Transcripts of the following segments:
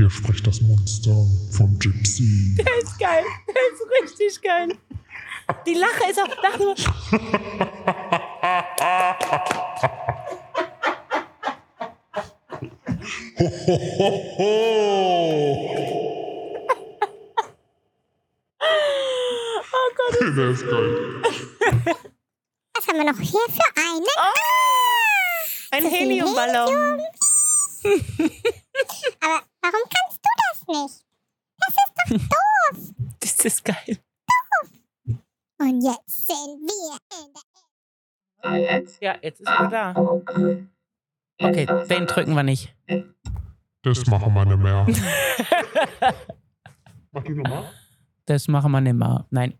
Hier spricht das Monster vom Gypsy. Der ist geil. Der ist richtig geil. Die Lache ist auch. Lach nur. Oh Gott. Der ist geil. Was haben wir noch hier für einen? Ein Heliumballon. Aber warum kannst du das nicht? Das ist doch doof. Das ist geil. Und jetzt sind wir in der Ja, jetzt ist er da. Okay, den drücken wir nicht. Das machen wir nicht mehr. Mach die nochmal. Das machen wir nicht mehr. Nein.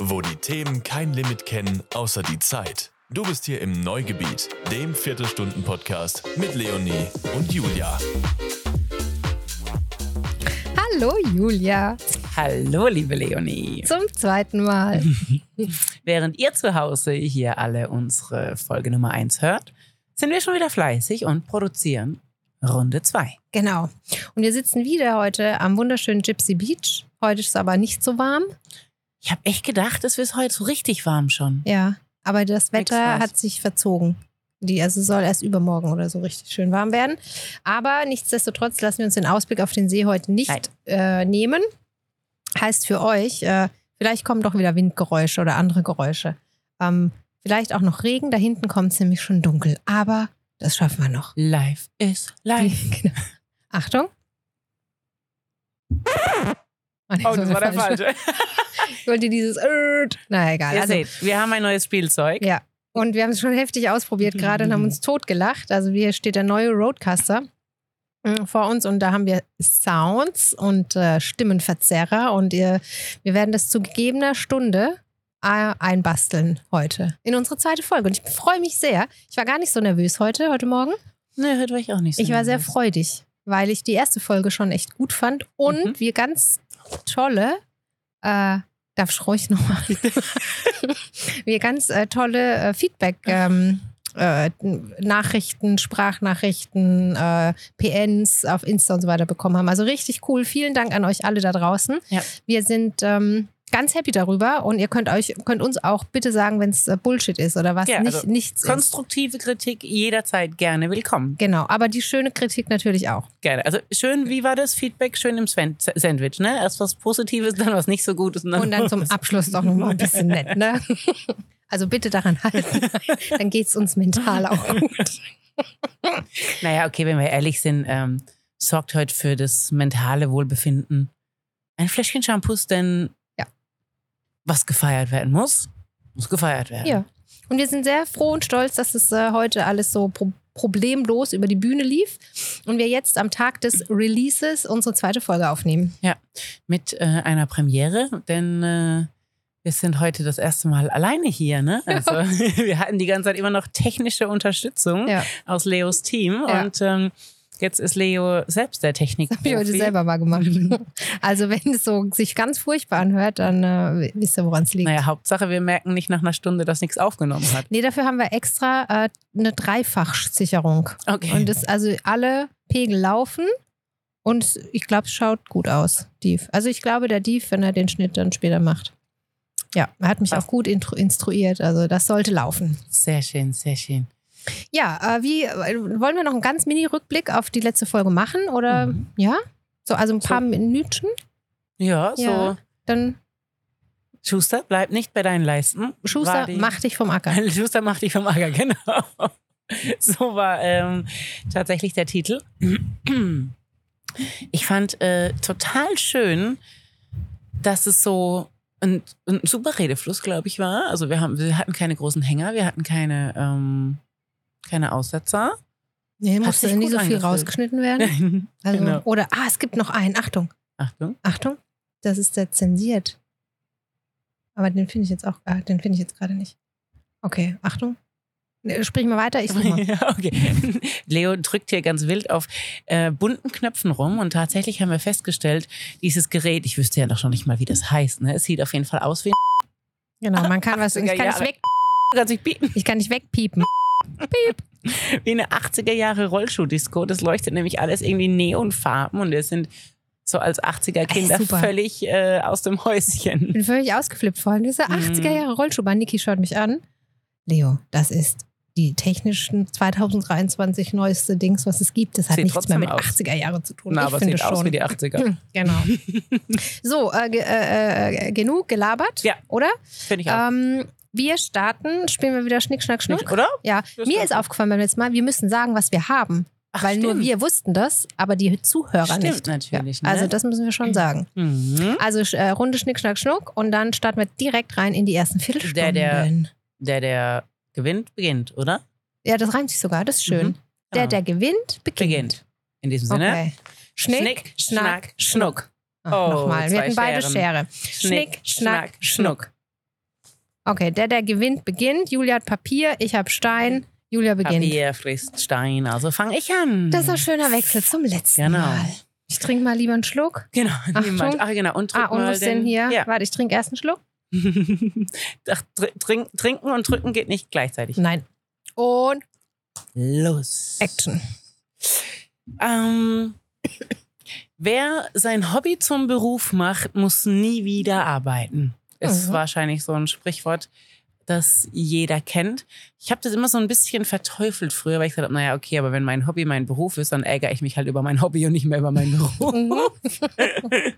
Wo die Themen kein Limit kennen, außer die Zeit. Du bist hier im Neugebiet, dem Viertelstunden-Podcast mit Leonie und Julia. Hallo Julia, Hallo, liebe Leonie. zum zweiten Mal. Während ihr zu Hause hier alle unsere Folge Nummer 1 hört, sind wir schon wieder fleißig und produzieren Runde 2. Genau. Und wir sitzen wieder heute am wunderschönen Gypsy Beach. Heute ist es aber nicht so warm. Ich habe echt gedacht, es wird heute so richtig warm schon. Ja, aber das Wetter hat sich verzogen. Die, also soll erst übermorgen oder so richtig schön warm werden. Aber nichtsdestotrotz lassen wir uns den Ausblick auf den See heute nicht äh, nehmen. Heißt für euch, äh, vielleicht kommen doch wieder Windgeräusche oder andere Geräusche. Ähm, vielleicht auch noch Regen. Da hinten kommt es nämlich schon dunkel. Aber das schaffen wir noch. Life is life. Genau. Achtung. Oh, nee, Oh, das war der falsche. Ich wollte dieses. Äh, na egal. Ihr Also, seht, wir haben ein neues Spielzeug. ja. Und wir haben es schon heftig ausprobiert gerade und haben uns totgelacht. Also hier steht der neue Roadcaster äh, vor uns und da haben wir Sounds und äh, Stimmenverzerrer und ihr, wir werden das zu gegebener Stunde äh, einbasteln heute in unsere zweite Folge. Und ich freue mich sehr. Ich war gar nicht so nervös heute, heute Morgen. Ne, hört euch auch nicht so. Ich war sehr nervös. freudig, weil ich die erste Folge schon echt gut fand und Mhm. wir ganz tolle, äh, darf ich ruhig nochmal, wir ganz äh, tolle äh, Feedback. Ähm, äh, Nachrichten, Sprachnachrichten, äh, PNs auf Insta und so weiter bekommen haben. Also richtig cool. Vielen Dank an euch alle da draußen. Ja. Wir sind ähm, ganz happy darüber und ihr könnt euch könnt uns auch bitte sagen, wenn es äh, Bullshit ist oder was Ja, nicht, also nichts ist. Konstruktive Kritik jederzeit gerne willkommen. Genau, aber die schöne Kritik natürlich auch. Gerne. Also schön, wie war das Feedback? Schön im Sandwich, ne? Erst was Positives, dann was nicht so Gutes. Und dann, Und dann zum Abschluss doch nochmal ein bisschen nett, ne? Also bitte daran halten. Dann geht es uns mental auch gut. Naja, okay, wenn wir ehrlich sind, ähm, sorgt heute für das mentale Wohlbefinden ein Fläschchen Shampoos, denn. Was gefeiert werden muss, muss gefeiert werden. Ja. Und wir sind sehr froh und stolz, dass es äh, heute alles so pro problemlos über die Bühne lief und wir jetzt am Tag des Releases unsere zweite Folge aufnehmen. Mit äh, einer Premiere, denn äh, wir sind heute das erste Mal alleine hier. Ne? Also wir hatten die ganze Zeit immer noch technische Unterstützung Ja. aus Leos Team Ja. und ähm, jetzt ist Leo selbst der Technik. Das habe ich heute selber mal gemacht. Also wenn es so sich ganz furchtbar anhört, dann äh, wisst ihr, woran es liegt. Naja, Hauptsache, wir merken nicht nach einer Stunde, dass nichts aufgenommen hat. Nee, dafür haben wir extra äh, eine Dreifachsicherung. Okay. Und das, also alle Pegel laufen und ich glaube, es schaut gut aus, Div. Also ich glaube, der Div, wenn er den Schnitt dann später macht. Ja, er hat mich Passt. auch gut instruiert, also das sollte laufen. Sehr schön, sehr schön. Ja, äh, wie äh, wollen wir noch einen ganz Mini-Rückblick auf die letzte Folge machen? Oder Mhm. ja? So, also ein So. paar Minütchen. Ja, so. Ja. Dann Schuster, bleib nicht bei deinen Leisten. Schuster, die- mach dich vom Acker. Schuster, mach dich vom Acker, genau. So war ähm, tatsächlich der Titel. Ich fand äh, total schön, dass es so ein, ein super Redefluss, glaube ich, war. Also wir, haben, wir hatten keine großen Hänger, wir hatten keine, ähm, keine Aussetzer. Nee, sich nicht so viel rausgeschnitten werden. Also, Genau. Oder, ah, es gibt noch einen. Achtung, Achtung. Achtung, das ist der zensiert. Aber den finde ich jetzt auch, ah, den finde ich jetzt gerade nicht. Okay, Achtung. Sprich mal weiter, ich such mal. Ja, okay. Leo drückt hier ganz wild auf äh, bunten Knöpfen rum und tatsächlich haben wir festgestellt, dieses Gerät, ich wüsste ja noch schon nicht mal, wie das heißt, ne? Es sieht auf jeden Fall aus wie ein Genau, man kann was, ich 80er kann nicht Jahre. weg, ich kann nicht wegpiepen. Wie eine 80er Jahre Rollschuh-Disco. Das leuchtet nämlich alles irgendwie Neonfarben und wir sind so als 80er Kinder völlig äh, aus dem Häuschen. bin völlig ausgeflippt vorhin. Diese Mhm. 80er Jahre Rollschuhbahn. Niki schaut mich an. Leo, das ist die technischen 2023 neueste Dings, was es gibt. Das hat Sieht nichts mehr mit aus. 80er Jahre zu tun. Na, ich aber finde sieht aus schon. wie die 80er. Genau. so, äh, äh, äh, genug gelabert, Ja. oder? Finde ich auch. Ähm, wir starten, spielen wir wieder Schnick, Schnack, Schnuck. Oder? Ja, Das mir ist aufgefallen beim letzten Mal, wir müssen sagen, was wir haben. Ach, weil nur stimmt. wir wussten das, aber die Zuhörer Stimmt nicht. natürlich, Ja, also ne? das müssen wir schon sagen. Mhm. Also äh, Runde Schnick, Schnack, Schnuck und dann starten wir direkt rein in die ersten Viertelstunden. Der, der- Der, der gewinnt, beginnt, oder? ja, das reimt sich sogar, das ist schön. Mhm. Der, Genau. der gewinnt, beginnt. beginnt. In diesem Sinne. Okay. Schnick, Schnack, Schnuck. Ach, Oh, Nochmal, wir zwei hatten beide Scheren. Schere. Schnick, Schnack, Schnuck. Okay, der, der gewinnt, beginnt. Julia hat Papier, ich habe Stein. Julia beginnt. Papier frisst Stein, also fange ich an. Das ist ein schöner Wechsel zum letzten Genau. Mal. Ich trinke mal lieber einen Schluck. Genau, Achtung. Ach genau, und drück Ah, und mal was denn hier? Ja. Warte, ich trinke erst einen Schluck. Ach, tr trink, trinken und drücken geht nicht gleichzeitig. Nein. Und Los. Action. Ähm, wer sein Hobby zum Beruf macht, muss nie wieder arbeiten. Ist Mhm. wahrscheinlich so ein Sprichwort, das jeder kennt. Ich habe das immer so ein bisschen verteufelt früher, weil ich gesagt habe, naja, okay, aber wenn mein Hobby mein Beruf ist, dann ärgere ich mich halt über mein Hobby und nicht mehr über meinen Beruf. Mhm.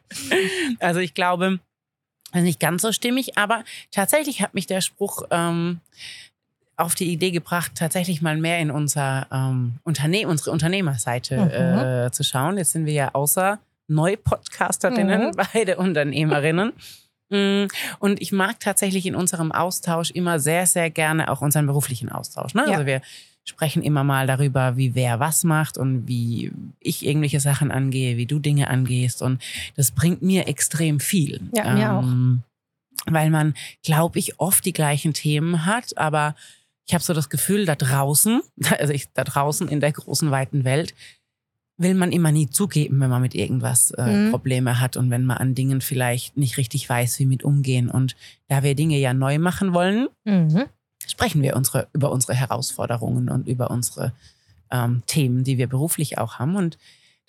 also ich glaube, das ist nicht ganz so stimmig, aber tatsächlich hat mich der Spruch ähm, auf die Idee gebracht, tatsächlich mal mehr in unser ähm, Unternehmen, unsere Unternehmerseite äh, zu schauen. Jetzt sind wir ja außer Neu-Podcasterinnen, Mhm. beide Unternehmerinnen. Mm, Und ich mag tatsächlich in unserem Austausch immer sehr, sehr gerne auch unseren beruflichen Austausch. Ne? Ja. Also wir sprechen immer mal darüber, wie wer was macht und wie ich irgendwelche Sachen angehe, wie du Dinge angehst. Und das bringt mir extrem viel. Ja, mir auch. Weil man, glaube ich, oft die gleichen Themen hat, aber ich habe so das Gefühl, da draußen, also ich, da draußen in der großen, weiten Welt, will man immer nie zugeben, wenn man mit irgendwas äh, Mhm. Probleme hat und wenn man an Dingen vielleicht nicht richtig weiß, wie mit umgehen. Und da wir Dinge ja neu machen wollen, Mhm. sprechen wir unsere, über unsere Herausforderungen und über unsere ähm, Themen, die wir beruflich auch haben. Und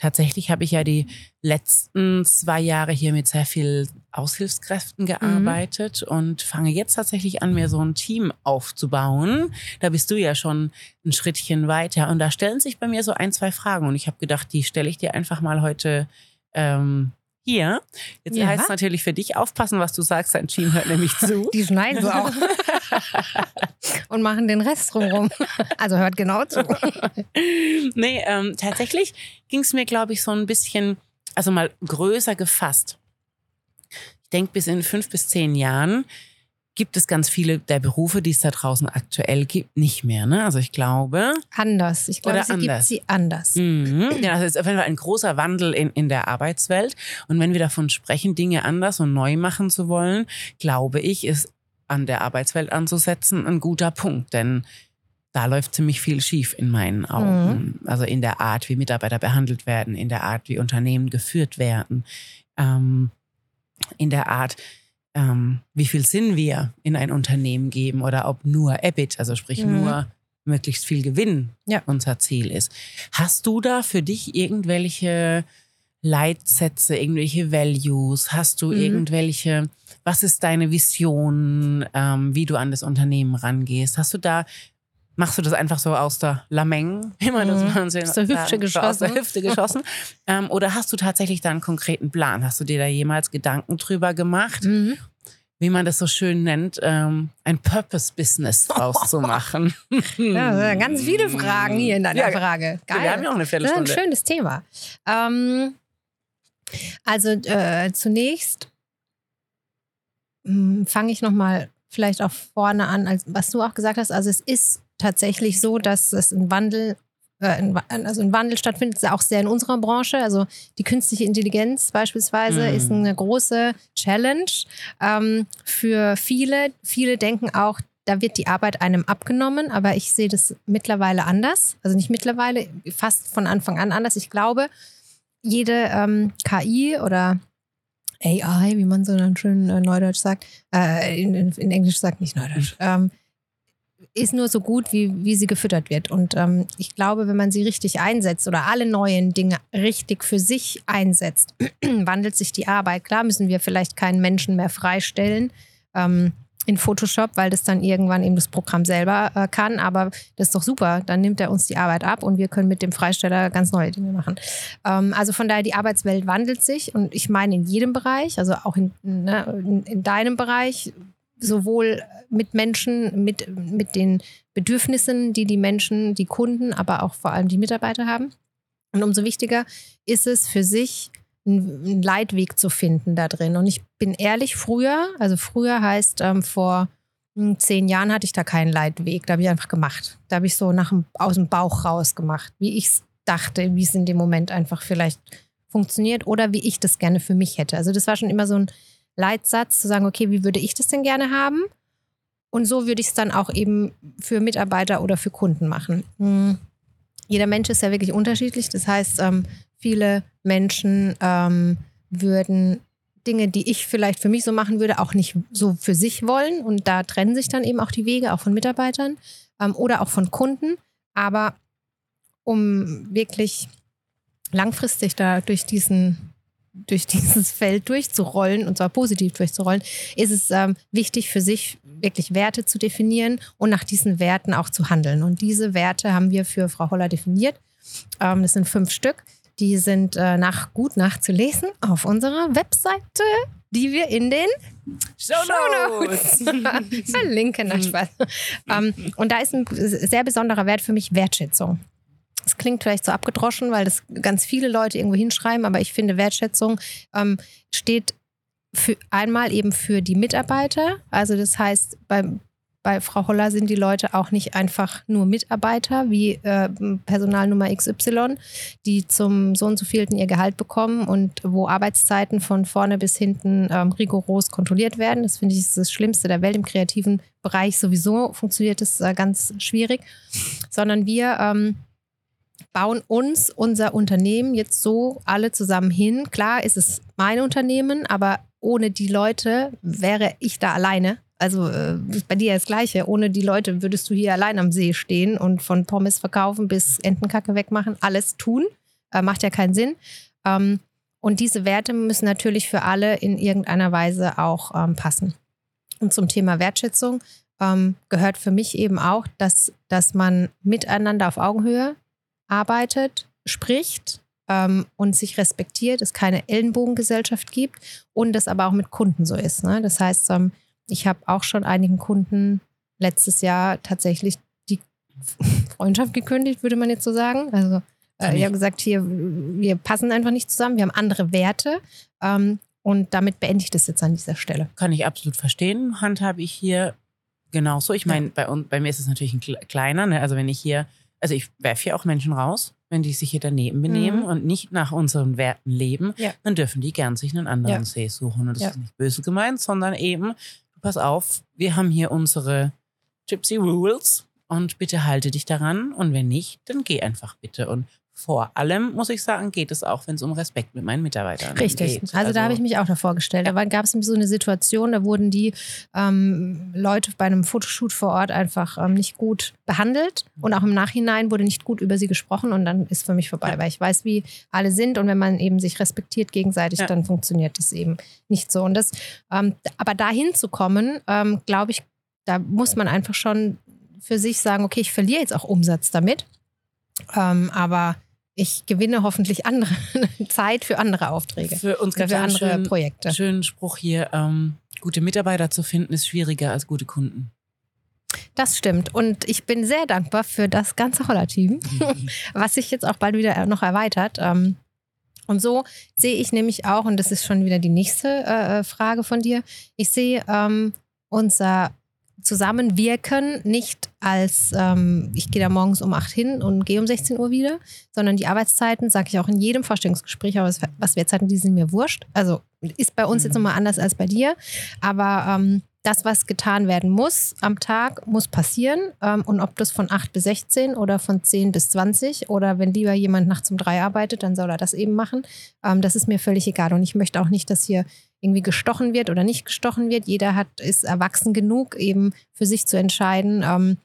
tatsächlich habe ich ja die letzten zwei Jahre hier mit sehr viel Aushilfskräften gearbeitet und fange jetzt tatsächlich an, mir so ein Team aufzubauen. Da bist du ja schon ein Schrittchen weiter. Und da stellen sich bei mir so ein, zwei Fragen. Und ich habe gedacht, die stelle ich dir einfach mal heute ähm, hier. Jetzt Ja. heißt es natürlich für dich aufpassen, was du sagst. Dein Team hört nämlich zu. Die schneiden so auch. und machen den Rest drumrum. Also hört genau zu. nee, ähm, tatsächlich ging es mir, glaube ich, so ein bisschen, also mal größer gefasst. Ich denke, bis in fünf bis zehn Jahren gibt es ganz viele der Berufe, die es da draußen aktuell gibt, nicht mehr. Ne? Also ich glaube, Anders. Ich glaube, sie anders. gibt sie anders. Mhm. Ja, das ist auf jeden Fall ein großer Wandel in, in der Arbeitswelt. Und wenn wir davon sprechen, Dinge anders und neu machen zu wollen, glaube ich, ist an der Arbeitswelt anzusetzen ein guter Punkt. Denn da läuft ziemlich viel schief in meinen Augen. Also in der Art, wie Mitarbeiter behandelt werden, in der Art, wie Unternehmen geführt werden, ähm, in der Art, ähm, wie viel Sinn wir in ein Unternehmen geben oder ob nur EBIT, also sprich Mhm. nur möglichst viel Gewinn Ja. unser Ziel ist. Hast du da für dich irgendwelche Leitsätze, irgendwelche Values? Hast du Mhm. irgendwelche, was ist deine Vision, ähm, wie du an das Unternehmen rangehst? Hast du da, machst du das einfach so aus der Lameng, wie man das Mhm. man Aus der Hüfte sagen, so aus der geschossen. Hüfte geschossen? ähm, oder hast du tatsächlich da einen konkreten Plan? Hast du dir da jemals Gedanken drüber gemacht? Mhm. wie man das so schön nennt, ähm, ein Purpose-Business draus zu machen. Ja, das sind ganz viele Fragen hier in deiner Ja, Frage. Geil. Wir haben ja auch eine Das ist ein Viertelstunde. schönes Thema. Ähm, also äh, zunächst fange ich nochmal vielleicht auch vorne an, als was du auch gesagt hast. Also es ist tatsächlich so, dass es ein Wandel, äh, also ein Wandel stattfindet, auch sehr in unserer Branche. Also die künstliche Intelligenz beispielsweise Mhm. ist eine große Challenge ähm, für viele. Viele denken auch, da wird die Arbeit einem abgenommen, aber ich sehe das mittlerweile anders. Also nicht mittlerweile, fast von Anfang an anders. Ich glaube, jede ähm, KI oder AI, wie man so dann schön äh, neudeutsch sagt, äh, in, in, in Englisch sagt nicht neudeutsch, ähm, ist nur so gut, wie, wie sie gefüttert wird. Und ähm, ich glaube, wenn man sie richtig einsetzt oder alle neuen Dinge richtig für sich einsetzt, wandelt sich die Arbeit. Klar müssen wir vielleicht keinen Menschen mehr freistellen ähm, in Photoshop, weil das dann irgendwann eben das Programm selber äh, kann. Aber das ist doch super. Dann nimmt er uns die Arbeit ab und wir können mit dem Freisteller ganz neue Dinge machen. Ähm, also von daher, die Arbeitswelt wandelt sich. Und ich meine in jedem Bereich, also auch in, ne, in, in deinem Bereich, sowohl mit Menschen, mit, mit den Bedürfnissen, die die Menschen, die Kunden, aber auch vor allem die Mitarbeiter haben. Und umso wichtiger ist es für sich, einen Leitweg zu finden da drin. Und ich bin ehrlich, früher, also früher heißt ähm, vor hm, zehn Jahren hatte ich da keinen Leitweg. Da habe ich einfach gemacht. Da habe ich so nach aus dem Bauch raus gemacht, wie ich es dachte, wie es in dem Moment einfach vielleicht funktioniert oder wie ich das gerne für mich hätte. Also das war schon immer so ein Leitsatz, zu sagen, okay, wie würde ich das denn gerne haben? Und so würde ich es dann auch eben für Mitarbeiter oder für Kunden machen. Hm. Jeder Mensch ist ja wirklich unterschiedlich. Das heißt, ähm, viele Menschen ähm, würden Dinge, die ich vielleicht für mich so machen würde, auch nicht so für sich wollen. Und da trennen sich dann eben auch die Wege, auch von Mitarbeitern ähm, oder auch von Kunden. Aber um wirklich langfristig da durch diesen durch dieses Feld durchzurollen und zwar positiv durchzurollen, ist es ähm, wichtig für sich wirklich Werte zu definieren und nach diesen Werten auch zu handeln. Und diese Werte haben wir für Frau Holler definiert. Ähm, das sind fünf Stück. Die sind äh, nach gut nachzulesen auf unserer Webseite, die wir in den Show Notes. verlinken. Spaß. ähm, und da ist ein sehr besonderer Wert für mich Wertschätzung. Es klingt vielleicht so abgedroschen, weil das ganz viele Leute irgendwo hinschreiben, aber ich finde, Wertschätzung ähm, steht für einmal eben für die Mitarbeiter. Also das heißt, bei, bei Frau Holler sind die Leute auch nicht einfach nur Mitarbeiter wie äh, Personalnummer XY, die zum so und so vielten ihr Gehalt bekommen und wo Arbeitszeiten von vorne bis hinten ähm, rigoros kontrolliert werden. Das finde ich ist das Schlimmste der Welt im kreativen Bereich. Sowieso funktioniert das äh, ganz schwierig, sondern wir ähm, bauen uns unser Unternehmen jetzt so alle zusammen hin. Klar ist es mein Unternehmen, aber ohne die Leute wäre ich da alleine. Also äh, bei dir das Gleiche. Ohne die Leute würdest du hier allein am See stehen und von Pommes verkaufen bis Entenkacke wegmachen, alles tun. Äh, macht ja keinen Sinn. Ähm, und diese Werte müssen natürlich für alle in irgendeiner Weise auch ähm, passen. Und zum Thema Wertschätzung ähm, gehört für mich eben auch, dass, dass man miteinander auf Augenhöhe arbeitet, spricht ähm, und sich respektiert, es keine Ellenbogengesellschaft gibt und das aber auch mit Kunden so ist. Ne? Das heißt, ähm, ich habe auch schon einigen Kunden letztes Jahr tatsächlich die Freundschaft gekündigt, würde man jetzt so sagen. Also äh, ich habe gesagt, hier, wir passen einfach nicht zusammen, wir haben andere Werte. Ähm, und damit beende ich das jetzt an dieser Stelle. Kann ich absolut verstehen. Handhabe ich hier genauso. Ich meine, bei, bei mir ist es natürlich ein kleiner. Ne? Also wenn ich hier also ich werfe hier auch Menschen raus, wenn die sich hier daneben benehmen Mhm. und nicht nach unseren Werten leben, Ja. dann dürfen die gern sich einen anderen Ja. See suchen. Und das Ja. ist nicht böse gemeint, sondern eben, pass auf, wir haben hier unsere Gypsy Rules und bitte halte dich daran. Und wenn nicht, dann geh einfach bitte. Und vor allem, muss ich sagen, geht es auch, wenn es um Respekt mit meinen Mitarbeitern Richtig. geht. Also, da habe ich mich auch davor gestellt. Da gab es so eine Situation, da wurden die ähm, Leute bei einem Fotoshoot vor Ort einfach ähm, nicht gut behandelt und auch im Nachhinein wurde nicht gut über sie gesprochen und dann ist für mich vorbei, Ja. weil ich weiß, wie alle sind und wenn man eben sich respektiert gegenseitig, Ja. dann funktioniert das eben nicht so. Und das, ähm, aber dahin zu kommen, ähm, glaube ich, da muss man einfach schon für sich sagen, okay, ich verliere jetzt auch Umsatz damit, ähm, aber ich gewinne hoffentlich andere Zeit für andere Aufträge. Für uns gibt für es andere schönen, Projekte. schönen Spruch hier, ähm, gute Mitarbeiter zu finden, ist schwieriger als gute Kunden. Das stimmt. Und ich bin sehr dankbar für das ganze Holler-Team, was sich jetzt auch bald wieder noch erweitert. Ähm, Und so sehe ich nämlich auch, und das ist schon wieder die nächste äh, Frage von dir, ich sehe ähm, unser Zusammenwirken nicht als, ähm, ich gehe da morgens um 8 hin und gehe um 16 Uhr wieder, sondern die Arbeitszeiten, sage ich auch in jedem Vorstellungsgespräch, aber was, wir Zeiten, die sind mir wurscht. Also ist bei uns jetzt Mhm. nochmal anders als bei dir, aber ähm, das, was getan werden muss am Tag, muss passieren. Ähm, und ob das von 8 bis 16 oder von 10 bis 20 oder wenn lieber jemand nachts um drei arbeitet, dann soll er das eben machen. Ähm, das ist mir völlig egal. Und ich möchte auch nicht, dass hier irgendwie gestochen wird oder nicht gestochen wird. Jeder hat, ist erwachsen genug, eben für sich zu entscheiden, ähm,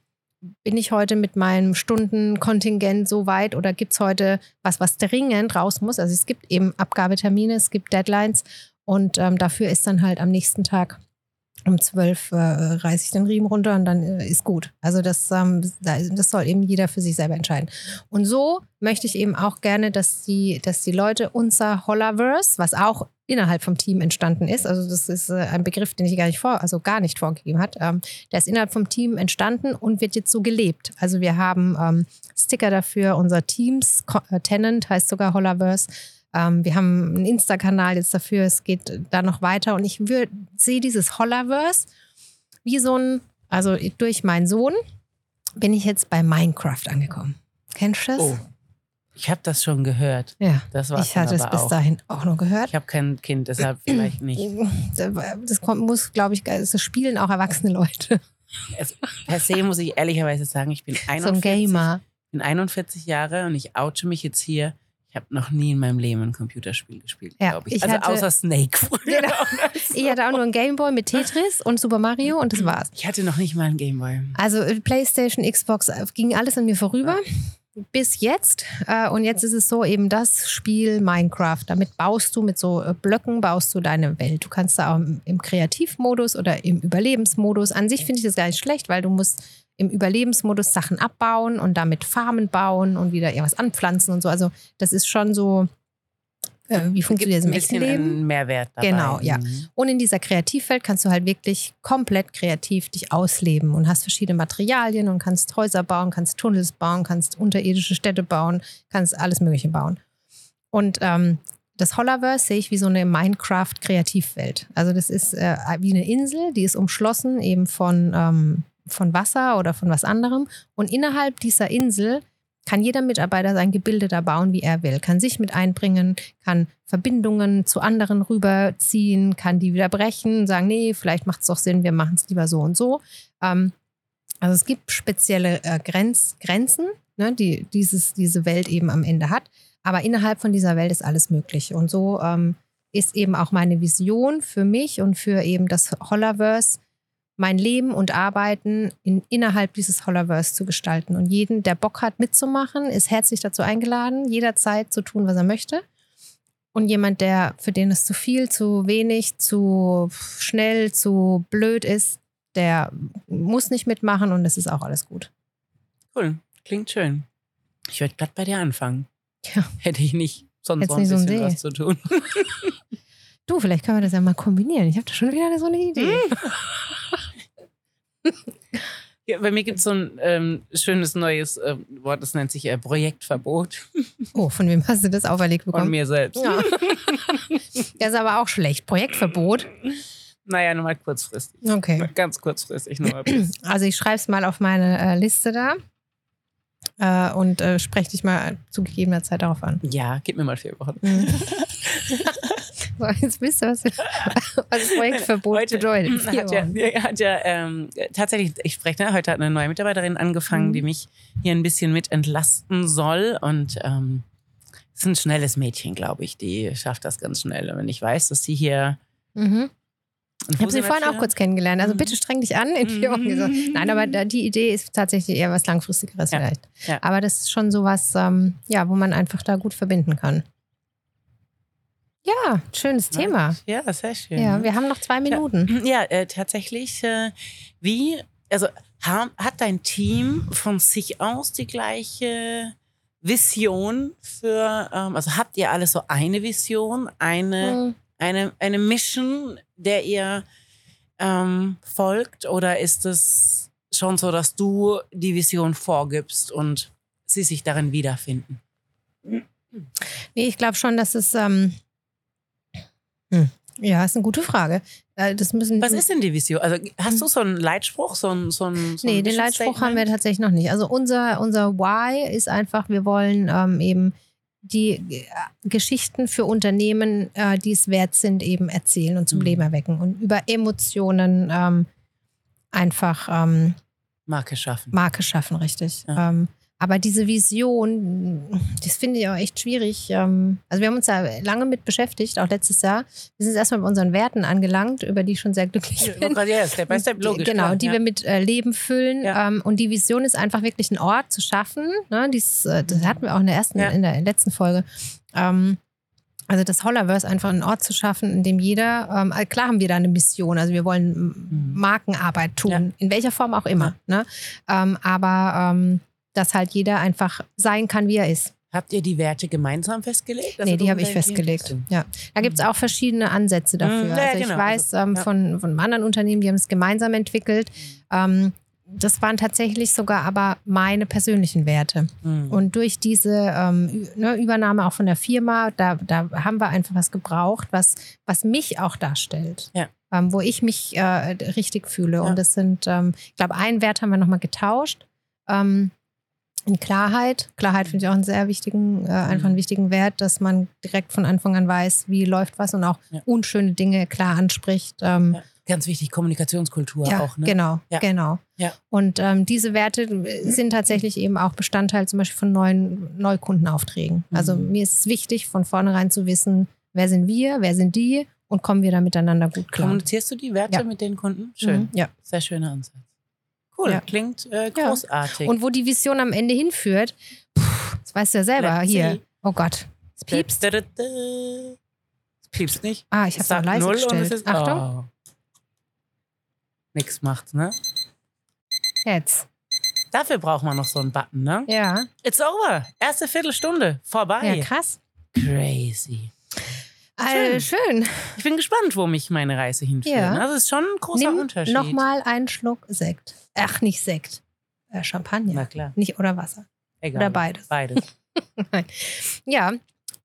bin ich heute mit meinem Stundenkontingent so weit oder gibt es heute was, was dringend raus muss? Also es gibt eben Abgabetermine, es gibt Deadlines und ähm, dafür ist dann halt am nächsten Tag um 12 äh, reiße ich den Riemen runter und dann äh, ist gut. Also das, ähm, das soll eben jeder für sich selber entscheiden. Und so möchte ich eben auch gerne, dass die, dass die Leute unser Hollaverse, was auch innerhalb vom Team entstanden ist, also das ist äh, ein Begriff, den ich gar nicht vor, also gar nicht vorgegeben hat, ähm, der ist innerhalb vom Team entstanden und wird jetzt so gelebt. Also wir haben ähm, Sticker dafür, unser Teams, äh, Tenant heißt sogar Hollaverse. Ähm, wir haben einen Insta-Kanal jetzt dafür, es geht da noch weiter und ich würd- sehe dieses Hollaverse wie so ein, also durch meinen Sohn bin ich jetzt bei Minecraft angekommen. Kennst du das? Oh, ich habe das schon gehört. Ja, Das war ich hatte es bis auch. dahin auch nur gehört. Ich habe kein Kind, deshalb vielleicht nicht. Das kommt, muss, glaube ich, das spielen auch erwachsene Leute. Es, per se muss ich ehrlicherweise sagen, ich bin So ein 41, Gamer. bin 41 Jahre und ich oute mich jetzt hier. Ich habe noch nie in meinem Leben ein Computerspiel gespielt, Ja, glaube ich. ich Also hatte- außer Snake. früher. Genau. Ich hatte auch nur einen Gameboy mit Tetris und Super Mario und das war's. Ich hatte noch nicht mal einen Gameboy. Also äh, PlayStation, Xbox äh, ging alles an mir vorüber. Bis jetzt. Äh, Und jetzt ist es so, eben das Spiel Minecraft. Damit baust du mit so äh, Blöcken, baust du deine Welt. Du kannst da auch im- Kreativmodus oder im Überlebensmodus. An sich finde ich das gar nicht schlecht, weil du musst im Überlebensmodus Sachen abbauen und damit Farmen bauen und wieder irgendwas anpflanzen und so. Also das ist schon so, äh, wie funktioniert das im echten Leben? Mehrwert dabei. Genau, ja. Mhm. Und in dieser Kreativwelt kannst du halt wirklich komplett kreativ dich ausleben und hast verschiedene Materialien und kannst Häuser bauen, kannst Tunnels bauen, kannst unterirdische Städte bauen, kannst alles Mögliche bauen. Und ähm, das Hollaverse sehe ich wie so eine Minecraft-Kreativwelt. Also das ist äh, wie eine Insel, die ist umschlossen eben von, ähm, von Wasser oder von was anderem. Und innerhalb dieser Insel kann jeder Mitarbeiter sein Gebilde da bauen, wie er will, kann sich mit einbringen, kann Verbindungen zu anderen rüberziehen, kann die wieder brechen, sagen, nee, vielleicht macht es doch Sinn, wir machen es lieber so und so. Ähm, also es gibt spezielle äh, Grenz, Grenzen, ne, die dieses, diese Welt eben am Ende hat. Aber innerhalb von dieser Welt ist alles möglich. Und so ähm, ist eben auch meine Vision für mich und für eben das Hollaverse, mein Leben und Arbeiten in, innerhalb dieses Hollaverse zu gestalten. Und jeden, der Bock hat mitzumachen, ist herzlich dazu eingeladen, jederzeit zu tun, was er möchte. Und jemand, der für den es zu viel, zu wenig, zu schnell, zu blöd ist, der muss nicht mitmachen und es ist auch alles gut. Cool, klingt schön. Ich würde gerade bei dir anfangen. Ja. Hätte ich nicht sonst noch ein so bisschen See. was zu tun. Du, vielleicht können wir das ja mal kombinieren. Ich habe da schon wieder so eine Idee. Ja, bei mir gibt es so ein ähm, schönes neues äh, Wort, das nennt sich äh, Projektverbot Oh, von wem hast du das auferlegt von bekommen? mir selbst. Ja. Das ist aber auch schlecht. Projektverbot. Naja, nur mal kurzfristig. Okay. Ganz kurzfristig nur mal. Also ich schreibe es mal auf meine äh, Liste da äh, und äh, spreche dich mal zu gegebener Zeit darauf an. Ja, gib mir mal vier Wochen. Mhm. so, jetzt wisst ihr, was, was das Projektverbot Heute bedeutet. Hat ja, hat ja ähm, tatsächlich, ich spreche, ne, heute hat eine neue Mitarbeiterin angefangen, Mhm. die mich hier ein bisschen mit entlasten soll. Und ähm, es ist ein schnelles Mädchen, glaube ich. Die schafft das ganz schnell. Und wenn ich weiß, dass sie hier. Mhm. Ich habe sie vorhin auch kurz kennengelernt. Also Mhm. bitte streng dich an in vier Wochen. Mhm. gesagt. Nein, aber die Idee ist tatsächlich eher was Langfristigeres Ja. vielleicht. Ja. Aber das ist schon sowas, ähm, ja, wo man einfach da gut verbinden kann. Ja, schönes Thema. Ja, sehr schön. Ja, wir haben noch zwei Minuten. Ja, äh, tatsächlich. Äh, wie, also ha, hat dein Team von sich aus die gleiche Vision für, ähm, also habt ihr alle so eine Vision, eine, Mhm. eine, eine Mission, der ihr ähm, folgt? Oder ist es schon so, dass du die Vision vorgibst und sie sich darin wiederfinden? Nee, ich glaube schon, dass es. Ähm, hm, ja, ist eine gute Frage. Äh, das müssen. Was ist denn die Vision? Also hast du so einen Leitspruch, so ein, so ein, so Nee, den Leitspruch haben wir tatsächlich noch nicht. Also unser, unser Why ist einfach, wir wollen ähm, eben die äh, Geschichten für Unternehmen, äh, die es wert sind, eben erzählen und zum Mhm. Leben erwecken und über Emotionen ähm, einfach ähm, Marke schaffen. Marke schaffen, richtig. Ja. Ähm, Aber diese Vision, das finde ich auch echt schwierig. Ähm, Also wir haben uns da lange mit beschäftigt, auch letztes Jahr. Wir sind erstmal bei unseren Werten angelangt, über die ich schon sehr glücklich bin. Ja, Step by Step, logisch. Genau, die ja. wir mit äh, Leben füllen. Ja. Ähm, und die Vision ist einfach wirklich einen Ort zu schaffen. Ne? Dies, äh, das hatten wir auch in der ersten, Ja. in der letzten Folge. Ähm, also das Hollerverse einfach einen Ort zu schaffen, in dem jeder, ähm, äh, klar haben wir da eine Mission, also wir wollen Mhm. Markenarbeit tun, Ja. in welcher Form auch immer. Ne? Ähm, aber ähm, dass halt jeder einfach sein kann, wie er ist. Habt ihr die Werte gemeinsam festgelegt? Also nee, die habe ich festgelegt. Ja. Da gibt es auch verschiedene Ansätze dafür. Mhm, ja, also ich genau. weiß Also, ähm, ja. von, von anderen Unternehmen, die haben es gemeinsam entwickelt. Ähm, das waren tatsächlich sogar aber meine persönlichen Werte. Mhm. Und durch diese ähm, ne, Übernahme auch von der Firma, da, da haben wir einfach was gebraucht, was, was mich auch darstellt. Ja. Ähm, wo ich mich äh, richtig fühle. Ja. Und das sind, ähm, ich glaube, einen Wert haben wir nochmal getauscht. Ähm, in Klarheit. Klarheit finde ich auch einen sehr wichtigen, äh, einfach einen wichtigen Wert, dass man direkt von Anfang an weiß, wie läuft was und auch Ja. unschöne Dinge klar anspricht. Ähm, Ja. Ganz wichtig, Kommunikationskultur ja, auch. Ne? genau, Ja. genau. Ja. Und ähm, diese Werte sind tatsächlich eben auch Bestandteil zum Beispiel von neuen Neukundenaufträgen. Also Mhm. mir ist es wichtig, von vornherein zu wissen, wer sind wir, wer sind die und kommen wir da miteinander gut klar. Kommunizierst du die Werte mit den Kunden? Schön. Mhm, ja. Sehr schöner Ansatz. Cool, Ja. klingt äh, großartig. Und wo die Vision am Ende hinführt, pff, das weißt du ja selber Let's hier. see. Oh Gott, es piepst. Da, da, da. Es piepst nicht. Ah, ich habe es auch leise gestellt. es ist. Achtung, Oh. Nix macht, ne? jetzt. Dafür braucht man noch so einen Button, ne? Ja, It's over. Erste Viertelstunde. Vorbei. ja krass. Crazy. Äh, schön. Ich bin gespannt, wo mich meine Reise hinführt. Ja. Das ist schon ein großer Nimm Unterschied. nochmal einen Schluck Sekt. Ach, nicht Sekt. Äh, Champagner. Na klar. Nicht oder Wasser. Egal. Oder beides. Beides. Ja,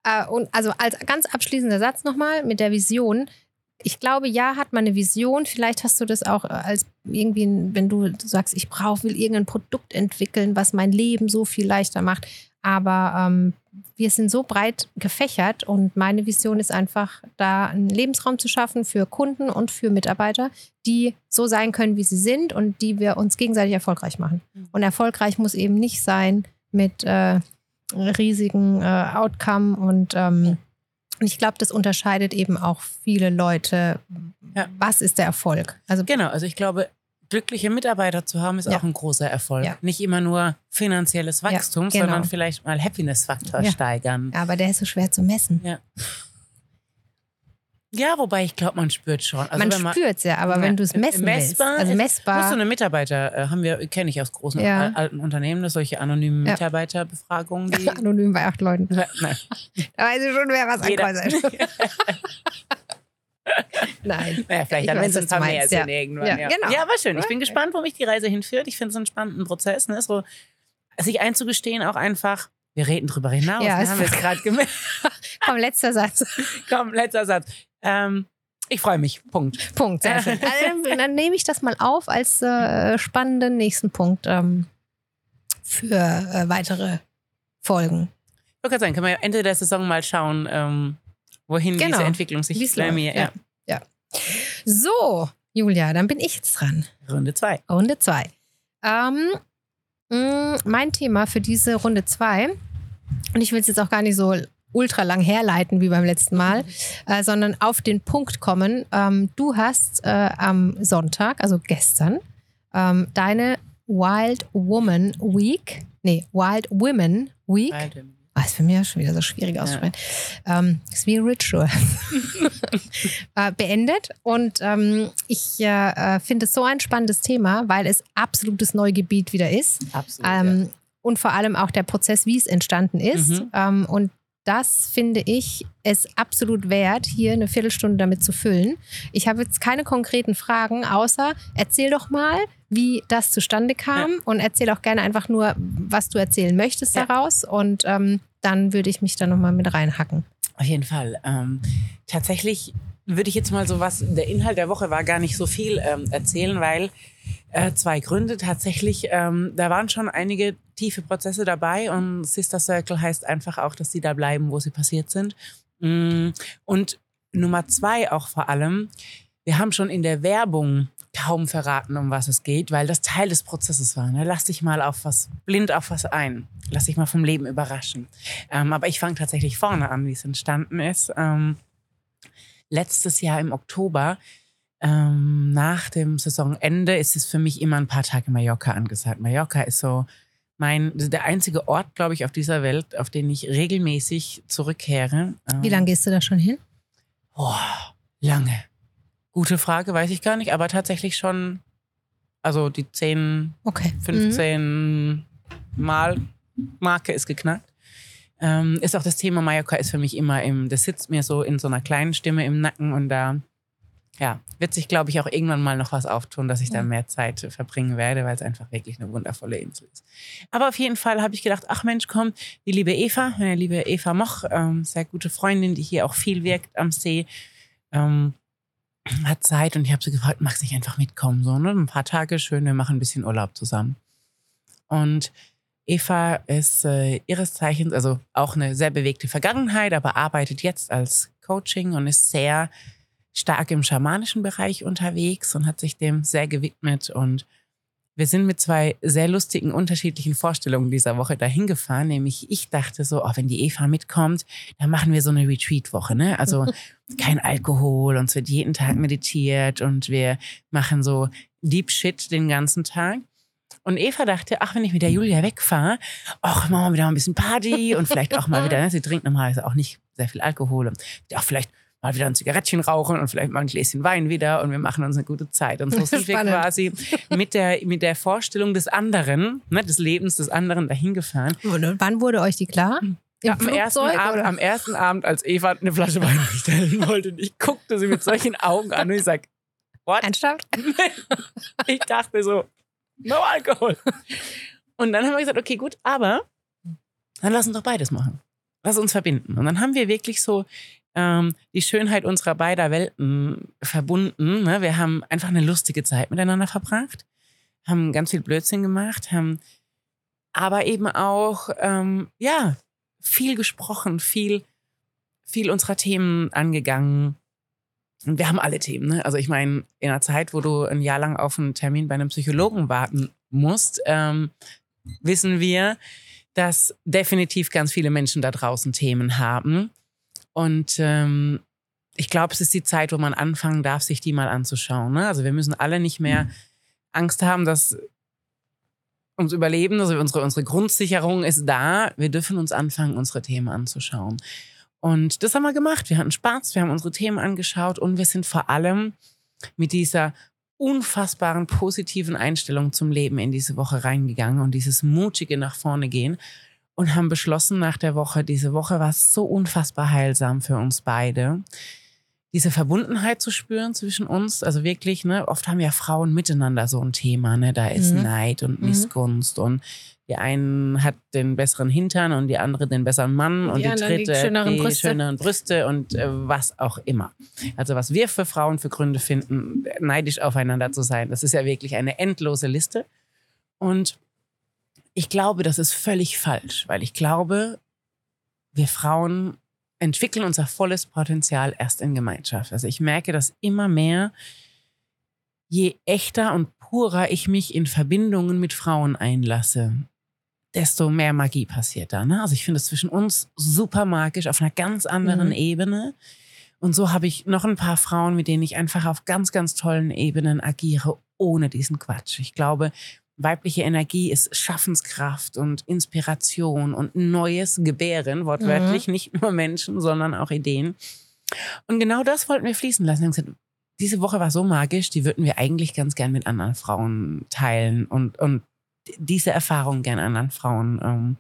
äh, und also als ganz abschließender Satz nochmal mit der Vision. Ich glaube, ja, hat man eine Vision. Vielleicht hast du das auch äh, als irgendwie, wenn du, du sagst, ich brauche, will irgendein Produkt entwickeln, was mein Leben so viel leichter macht. Aber ähm, wir sind so breit gefächert und meine Vision ist einfach, da einen Lebensraum zu schaffen für Kunden und für Mitarbeiter, die so sein können, wie sie sind und die wir uns gegenseitig erfolgreich machen. Und erfolgreich muss eben nicht sein mit äh, riesigen äh, Outcome und ähm, ich glaube, das unterscheidet eben auch viele Leute. Ja. Was ist der Erfolg? Also Genau, also ich glaube, glückliche Mitarbeiter zu haben, ist Ja. auch ein großer Erfolg. Ja. Nicht immer nur finanzielles Wachstum, genau. sondern vielleicht mal Happiness-Faktor Ja. steigern. aber der ist so schwer zu messen. Ja, wobei ich glaube, man spürt schon. Also man spürt es ja, aber Ja, wenn du es messen messbar willst, also messbar, Musst du eine Mitarbeiter, äh, haben wir, kenne ich aus großen Ja. al- alten Unternehmen, dass solche anonymen Ja. Mitarbeiterbefragungen, die. anonym bei acht Leuten. Nein. Da weiß ich schon, wer was ankreuzt. Nein. Naja, vielleicht Ich dann, wenn es ein paar mehr sind ja. irgendwann. Ja, Ja, genau. ja, aber schön. Ich bin gespannt, wo mich die Reise hinführt. Ich finde es einen spannenden Prozess, ne? so, sich einzugestehen, auch einfach, wir reden drüber hinaus. Ja, ne? es- haben wir jetzt gerade gemerkt. Komm, letzter Satz. Komm, letzter Satz. Ähm, ich freue mich. Punkt. Punkt. Sehr schön. Also, dann, dann nehme ich das mal auf als äh, spannenden nächsten Punkt ähm, für äh, weitere Folgen. Ich gerade sagen, können wir Ende der Saison mal schauen, ähm, wohin Genau. diese Entwicklung sich Wie's bei läuft, mir. ja. Ja. So, Julia, dann bin ich jetzt dran. Runde zwei. Runde zwei. Ähm, mh, mein Thema für diese Runde zwei, und ich will es jetzt auch gar nicht so ultra lang herleiten wie beim letzten Mal, äh, sondern auf den Punkt kommen. Ähm, du hast äh, am Sonntag, also gestern, ähm, deine Wild Woman Week, nee, Wild Women Week, Beide. Ah, ist für mich ja schon wieder so schwierig auszusprechen. Ähm, ist wie Ritual. äh, beendet. Und ähm, ich äh, äh, finde es so ein spannendes Thema, weil es absolutes Neugebiet wieder ist. Absolut. Ähm, Und vor allem auch der Prozess, wie es entstanden ist. Mhm. Ähm, und das finde ich es absolut wert, hier eine Viertelstunde damit zu füllen. Ich habe jetzt keine konkreten Fragen, außer erzähl doch mal, wie das zustande kam und erzähl auch gerne einfach nur, was du erzählen möchtest Ja. daraus. Und ähm, dann würde ich mich da nochmal mit reinhacken. Auf jeden Fall. Ähm, tatsächlich würde ich jetzt mal so was, der Inhalt der Woche war gar nicht so viel ähm, erzählen, weil äh, zwei Gründe tatsächlich, ähm, da waren schon einige tiefe Prozesse dabei und Sister Circle heißt einfach auch, dass sie da bleiben, wo sie passiert sind. Mm, Und Nummer zwei auch vor allem, wir haben schon in der Werbung kaum verraten, um was es geht, weil das Teil des Prozesses war. Ne? Lass dich mal auf was, blind auf was ein. Lass dich mal vom Leben überraschen. Ähm, aber ich fange tatsächlich vorne an, wie es entstanden ist. Ähm, letztes Jahr im Oktober, ähm, nach dem Saisonende, ist es für mich immer ein paar Tage Mallorca angesagt. Mallorca ist so mein, der einzige Ort, glaube ich, auf dieser Welt, auf den ich regelmäßig zurückkehre. Wie Ähm, lange gehst du da schon hin? Oh, lange. Gute Frage, weiß ich gar nicht, aber tatsächlich schon, also die 10, Okay. Mhm. 15 Mal Marke ist geknackt. Ähm, ist auch das Thema Mallorca ist für mich immer im, das sitzt mir so in so einer kleinen Stimme im Nacken und da ja, wird sich, glaube ich, auch irgendwann mal noch was auftun, dass ich da mehr Zeit verbringen werde, weil es einfach wirklich eine wundervolle Insel ist. Aber auf jeden Fall habe ich gedacht, ach Mensch, komm, die liebe Eva, meine liebe Eva Moch, ähm, sehr gute Freundin, die hier auch viel wirkt am See, ähm, hat Zeit und ich habe sie gefragt, magst du nicht einfach mitkommen? So, ne? Ein paar Tage schön, wir machen ein bisschen Urlaub zusammen. Und Eva ist äh, ihres Zeichens, also auch eine sehr bewegte Vergangenheit, aber arbeitet jetzt als Coaching und ist sehr stark im schamanischen Bereich unterwegs und hat sich dem sehr gewidmet. Und wir sind mit zwei sehr lustigen, unterschiedlichen Vorstellungen dieser Woche dahin gefahren. Nämlich ich dachte so, oh, wenn die Eva mitkommt, dann machen wir so eine Retreat-Woche. Ne? Also kein Alkohol, uns wird jeden Tag meditiert und wir machen so Deep Shit den ganzen Tag. Und Eva dachte, ach, wenn ich mit der Julia wegfahre, ach, machen wir wieder mal ein bisschen Party und vielleicht auch mal wieder, ne? sie trinkt normalerweise auch nicht sehr viel Alkohol und auch vielleicht mal wieder ein Zigarettchen rauchen und vielleicht mal ein Gläschen Wein wieder und wir machen uns eine gute Zeit. Und so sind wir quasi mit der, mit der Vorstellung des anderen, ne, des Lebens des anderen dahin gefahren. Und wann wurde euch die klar? Im Am ersten, Abend, am ersten Abend, als Eva eine Flasche Wein bestellen wollte, und ich guckte sie mit solchen Augen an und ich sag, what? Ernsthaft? ich dachte so, no Alkohol. Und dann haben wir gesagt, okay, gut, aber dann lass uns doch beides machen. Lass uns verbinden. Und dann haben wir wirklich so ähm, die Schönheit unserer beider Welten verbunden. Ne? Wir haben einfach eine lustige Zeit miteinander verbracht, haben ganz viel Blödsinn gemacht, haben aber eben auch, ähm, ja, viel gesprochen, viel, viel unserer Themen angegangen. Und wir haben alle Themen. Ne? Also ich meine, in einer Zeit, wo du ein Jahr lang auf einen Termin bei einem Psychologen warten musst, ähm, wissen wir, dass definitiv ganz viele Menschen da draußen Themen haben. Und ähm, ich glaube, es ist die Zeit, wo man anfangen darf, sich die mal anzuschauen. Ne? Also wir müssen alle nicht mehr Angst haben, dass ums Überleben, also unsere, unsere Grundsicherung ist da. Wir dürfen uns anfangen, unsere Themen anzuschauen. Und das haben wir gemacht. Wir hatten Spaß, wir haben unsere Themen angeschaut und wir sind vor allem mit dieser unfassbaren positiven Einstellung zum Leben in diese Woche reingegangen und dieses mutige nach vorne gehen und haben beschlossen nach der Woche, diese Woche war so unfassbar heilsam für uns beide, diese Verbundenheit zu spüren zwischen uns. Also wirklich, ne, oft haben ja Frauen miteinander so ein Thema, ne, da ist Mhm. Neid und Mhm. Missgunst und die einen hat den besseren Hintern und die andere den besseren Mann und Die die, anderen die dritte schöneren die Brüste. schöneren Brüste und äh, was auch immer. Also was wir für Frauen für Gründe finden, neidisch aufeinander zu sein, das ist ja wirklich eine endlose Liste. Und ich glaube, das ist völlig falsch, weil ich glaube, wir Frauen entwickeln unser volles Potenzial erst in Gemeinschaft. Also ich merke das immer mehr, je echter und purer ich mich in Verbindungen mit Frauen einlasse, desto mehr Magie passiert da. Ne? Also ich finde es zwischen uns super magisch auf einer ganz anderen Mhm. Ebene. Und so habe ich noch ein paar Frauen, mit denen ich einfach auf ganz, ganz tollen Ebenen agiere, ohne diesen Quatsch. Ich glaube, weibliche Energie ist Schaffenskraft und Inspiration und neues Gebären, wortwörtlich, nicht nur Menschen, sondern auch Ideen. Und genau das wollten wir fließen lassen. Wir haben gesagt, diese Woche war so magisch, die würden wir eigentlich ganz gern mit anderen Frauen teilen und, und diese Erfahrung gern anderen Frauen ähm,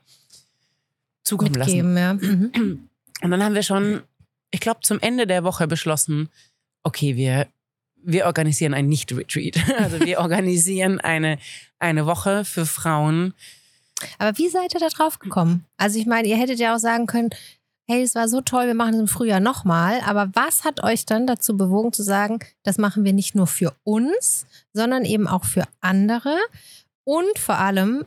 zukommen lassen. Mitgeben, ja. Mhm. Und dann haben wir schon, ich glaube, zum Ende der Woche beschlossen, okay, wir, wir organisieren ein Nicht-Retreat. Also wir organisieren eine, eine Woche für Frauen. Aber wie seid ihr da drauf gekommen? Also ich meine, ihr hättet ja auch sagen können, hey, es war so toll, wir machen es im Frühjahr nochmal. Aber was hat euch dann dazu bewogen zu sagen, das machen wir nicht nur für uns, sondern eben auch für andere? Und vor allem,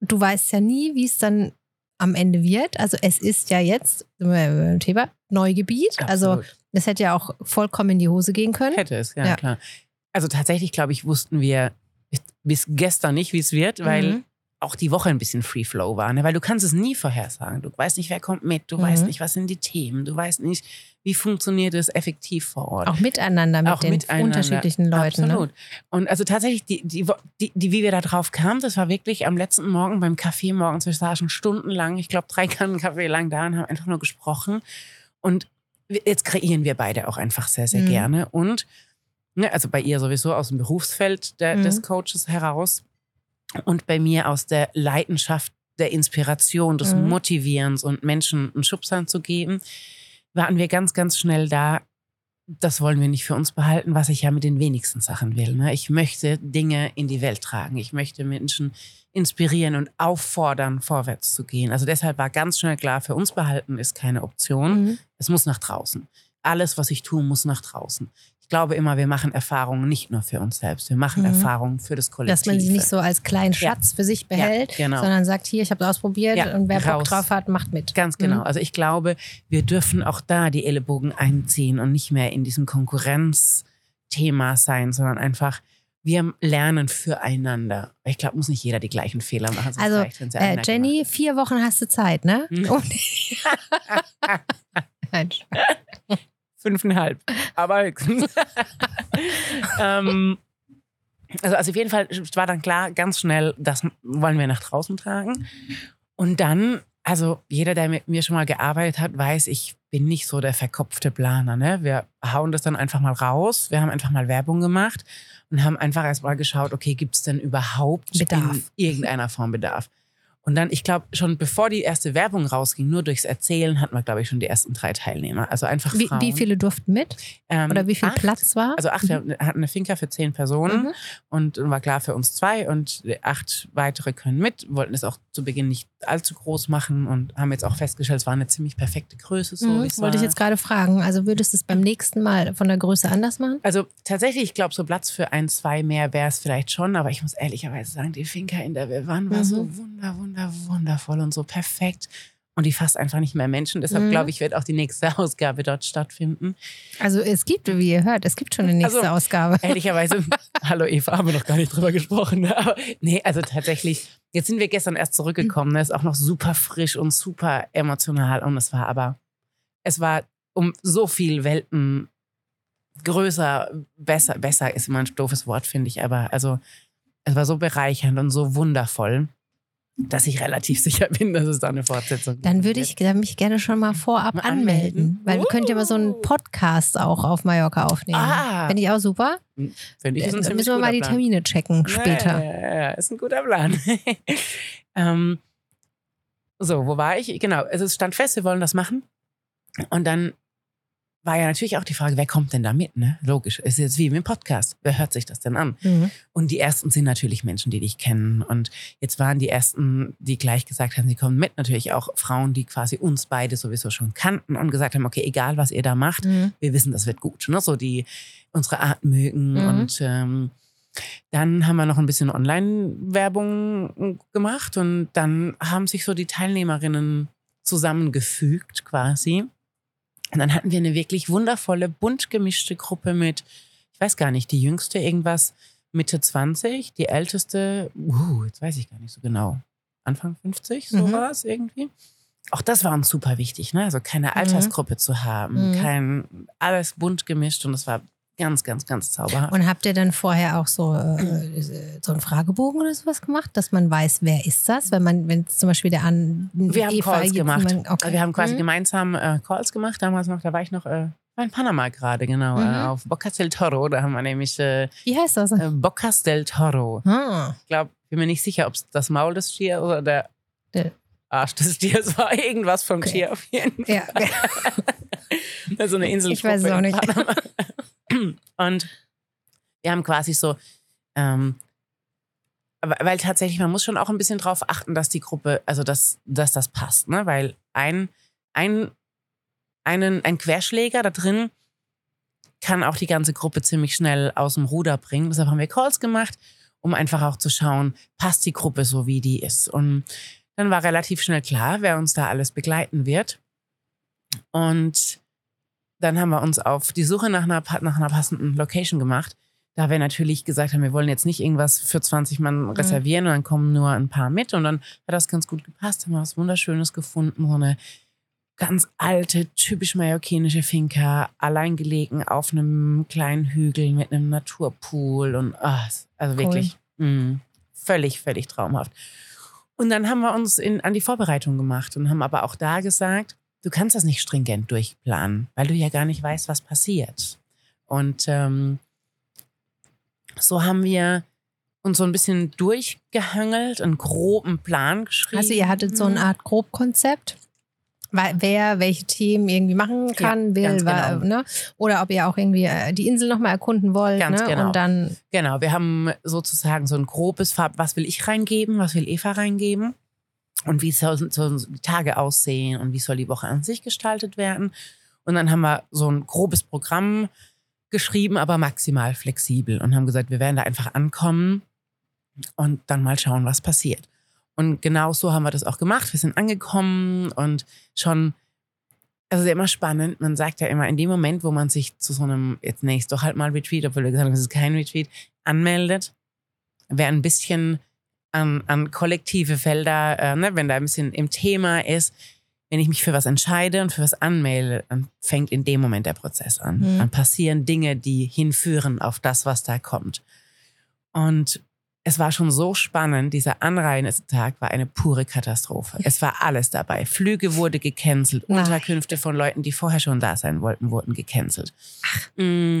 du weißt ja nie, wie es dann am Ende wird. Also es ist ja jetzt, Thema, Neugebiet. Also Es hätte ja auch vollkommen in die Hose gehen können. hätte es, ja, Ja. klar. also tatsächlich, glaube ich, wussten wir bis gestern nicht, wie es wird, weil Mhm. auch die Woche ein bisschen Free Flow war. Ne? Weil du kannst es nie vorhersagen. Du weißt nicht, wer kommt mit. Du Mhm. weißt nicht, was sind die Themen. Du weißt nicht, wie funktioniert es effektiv vor Ort. Auch miteinander mit Auch den miteinander. unterschiedlichen Leuten. Absolut. Ne? Und also tatsächlich, die, die, die, die, wie wir da drauf kamen, das war wirklich am letzten Morgen beim Kaffee morgens. Wir saßen stundenlang, ich glaube drei Kannen Kaffee lang da und haben einfach nur gesprochen. Und jetzt kreieren wir beide auch einfach sehr, sehr Mhm. gerne. Und ne, also bei ihr sowieso aus dem Berufsfeld der, Mhm. des Coaches heraus und bei mir aus der Leidenschaft der Inspiration, des Mhm. Motivierens und Menschen einen Schubsern zu geben, waren wir ganz, ganz schnell da. Das wollen wir nicht für uns behalten, was ich ja mit den wenigsten Sachen will. Ne? Ich möchte Dinge in die Welt tragen. Ich möchte Menschen inspirieren und auffordern, vorwärts zu gehen. Also deshalb war ganz schnell klar, für uns behalten ist keine Option. Mhm. Es muss nach draußen. Alles, was ich tue, muss nach draußen. Ich glaube immer, wir machen Erfahrungen nicht nur für uns selbst. Wir machen Mhm. Erfahrungen für das Kollektiv. Dass man sie nicht so als kleinen Schatz für sich behält, genau. sondern sagt, hier, ich habe es ausprobiert Ja, und wer Bock raus. drauf hat, macht mit. Ganz genau. Mhm. Also ich glaube, wir dürfen auch da die Ellenbogen einziehen und nicht mehr in diesem Konkurrenzthema sein, sondern einfach, wir lernen füreinander. Ich glaube, muss nicht jeder die gleichen Fehler machen. Also, Äh, Jenny, vier Wochen hast du Zeit, ne? Um- Nein. Fünfeinhalb. Aber höchstens. ähm, also, also auf jeden Fall war dann klar, ganz schnell, das wollen wir nach draußen tragen. Und dann, also jeder, der mit mir schon mal gearbeitet hat, weiß, ich bin nicht so der verkopfte Planer. Ne? Wir hauen das dann einfach mal raus. Wir haben einfach mal Werbung gemacht und haben einfach erst mal geschaut, okay, gibt es denn überhaupt Bedarf. in irgendeiner Form Bedarf? Und dann, ich glaube, schon bevor die erste Werbung rausging, nur durchs Erzählen hatten wir, glaube ich, schon die ersten drei Teilnehmer. Also einfach Wie, Frauen. wie viele durften mit? Ähm, Oder wie viel acht. Platz war? Also acht, wir hatten eine Finca für zehn Personen Mhm. und war klar für uns zwei und acht weitere können mit. Wollten es auch zu Beginn nicht allzu groß machen und haben jetzt auch festgestellt, es war eine ziemlich perfekte Größe. So, Mhm, es wollte ich jetzt gerade fragen. Also würdest du es beim nächsten Mal von der Größe anders machen? Also tatsächlich, ich glaube, so Platz für ein, zwei mehr wäre es vielleicht schon, aber ich muss ehrlicherweise sagen, die Finca, in der wir waren, war Mhm. so wunder, wunder, wundervoll und so perfekt. Und die fasst einfach nicht mehr Menschen. Deshalb Mhm. glaube ich, wird auch die nächste Ausgabe dort stattfinden. Also es gibt, wie ihr hört, es gibt schon eine nächste Also, Ausgabe. Ehrlicherweise, hallo Eva, haben wir noch gar nicht drüber gesprochen. ne? Aber nee, also tatsächlich, jetzt sind wir gestern erst zurückgekommen. Ne? Ist auch noch super frisch und super emotional. Und es war aber, es war um so viel Welten größer, besser, besser ist immer ein doofes Wort, finde ich. Aber also, es war so bereichernd und so wundervoll, dass ich relativ sicher bin, dass es da eine Fortsetzung Dann geben würde ich dann mich gerne schon mal vorab Mal anmelden. anmelden? Weil wir könnten ja mal so einen Uh. Podcast auch auf Mallorca aufnehmen. Ah. Finde ich auch super. Finde ich, ist ein Dann müssen wir mal die Plan. Termine checken später. Ja, ja, ja, ist ein guter Plan. ähm, so, wo war ich? Genau, also es stand fest, wir wollen das machen. Und dann war ja natürlich auch die Frage, wer kommt denn da mit? Ne? Logisch, ist jetzt wie im Podcast. Wer hört sich das denn an? Mhm. Und die ersten sind natürlich Menschen, die dich kennen. Und jetzt waren die ersten, die gleich gesagt haben, sie kommen mit, natürlich auch Frauen, die quasi uns beide sowieso schon kannten und gesagt haben, okay, egal was ihr da macht, Mhm. wir wissen, das wird gut. Ne? So die unsere Art mögen. Mhm. Und ähm, dann haben wir noch ein bisschen Online-Werbung gemacht und dann haben sich so die Teilnehmerinnen zusammengefügt quasi. Und dann hatten wir eine wirklich wundervolle, bunt gemischte Gruppe mit, ich weiß gar nicht, die jüngste irgendwas Mitte 20, die älteste, uh, jetzt weiß ich gar nicht so genau, Anfang 50, so Mhm. war es irgendwie. Auch das war uns super wichtig, ne? Also keine Altersgruppe zu haben, Mhm. kein alles bunt gemischt und es war ganz, ganz, ganz zauberhaft. Und habt ihr dann vorher auch so, äh, so einen Fragebogen oder sowas gemacht, dass man weiß, wer ist das? Wenn man, wenn zum Beispiel der an wir haben Eva Calls gibt, gemacht. Man, okay. Wir haben quasi Mhm. gemeinsam äh, Calls gemacht. Damals noch, da war ich noch äh, war in Panama gerade, genau, Mhm. äh, auf Bocas del Toro. Da haben wir nämlich äh, Wie heißt das? äh, Bocas del Toro. Ah, Ich glaube, bin mir nicht sicher, ob es das Maul des Stiers oder der, Der- Arsch des Stiers war. Irgendwas vom Okay. Tier auf jeden Fall. ja. so eine Insel. Ich weiß es auch nicht. Und wir haben quasi so, ähm, weil tatsächlich, man muss schon auch ein bisschen drauf achten, dass die Gruppe, also dass, dass das passt, ne? Weil ein, ein, einen, ein Querschläger da drin kann auch die ganze Gruppe ziemlich schnell aus dem Ruder bringen. Deshalb haben wir Calls gemacht, um einfach auch zu schauen, passt die Gruppe so, wie die ist. Und dann war relativ schnell klar, wer uns da alles begleiten wird. Und dann haben wir uns auf die Suche nach einer, nach einer passenden Location gemacht. da wir natürlich gesagt haben, wir wollen jetzt nicht irgendwas für 20 Mann reservieren und dann kommen nur ein paar mit. Und dann hat das ganz gut gepasst, haben wir was Wunderschönes gefunden, so eine ganz alte, typisch mallorquinische Finca, allein gelegen auf einem kleinen Hügel mit einem Naturpool und ah, also wirklich mh, völlig, völlig traumhaft. Und dann haben wir uns in, an die Vorbereitung gemacht und haben aber auch da gesagt, du kannst das nicht stringent durchplanen, weil du ja gar nicht weißt, was passiert. Und ähm, so haben wir uns so ein bisschen durchgehangelt, einen groben Plan geschrieben. Also ihr hattet so eine Art Grobkonzept, weil wer welche Themen irgendwie machen kann, will, ganz wa- genau. ne? oder ob ihr auch irgendwie äh, die Insel nochmal erkunden wollt. Ganz ne? genau. Und dann, Genau, wir haben sozusagen so ein grobes Farb, was will ich reingeben, was will Eva reingeben und wie sollen die Tage aussehen und wie soll die Woche an sich gestaltet werden. Und dann haben wir so ein grobes Programm geschrieben, aber maximal flexibel und haben gesagt, wir werden da einfach ankommen und dann mal schauen, was passiert. Und genau so haben wir das auch gemacht. Wir sind angekommen und schon, also immer spannend. Man sagt ja immer, in dem Moment, wo man sich zu so einem, jetzt nenne ich es doch halt mal Retreat, obwohl wir gesagt haben, es ist kein Retreat, anmeldet, wer ein bisschen an, an kollektive Felder, äh, ne, wenn da ein bisschen im Thema ist, wenn ich mich für was entscheide und für was anmelde, dann fängt in dem Moment der Prozess an. Mhm. Dann passieren Dinge, die hinführen auf das, was da kommt. Und es war schon so spannend. Dieser Anreisentag war eine pure Katastrophe. Es war alles dabei. Flüge wurde gecancelt. Unterkünfte von Leuten, die vorher schon da sein wollten, wurden gecancelt. Mm,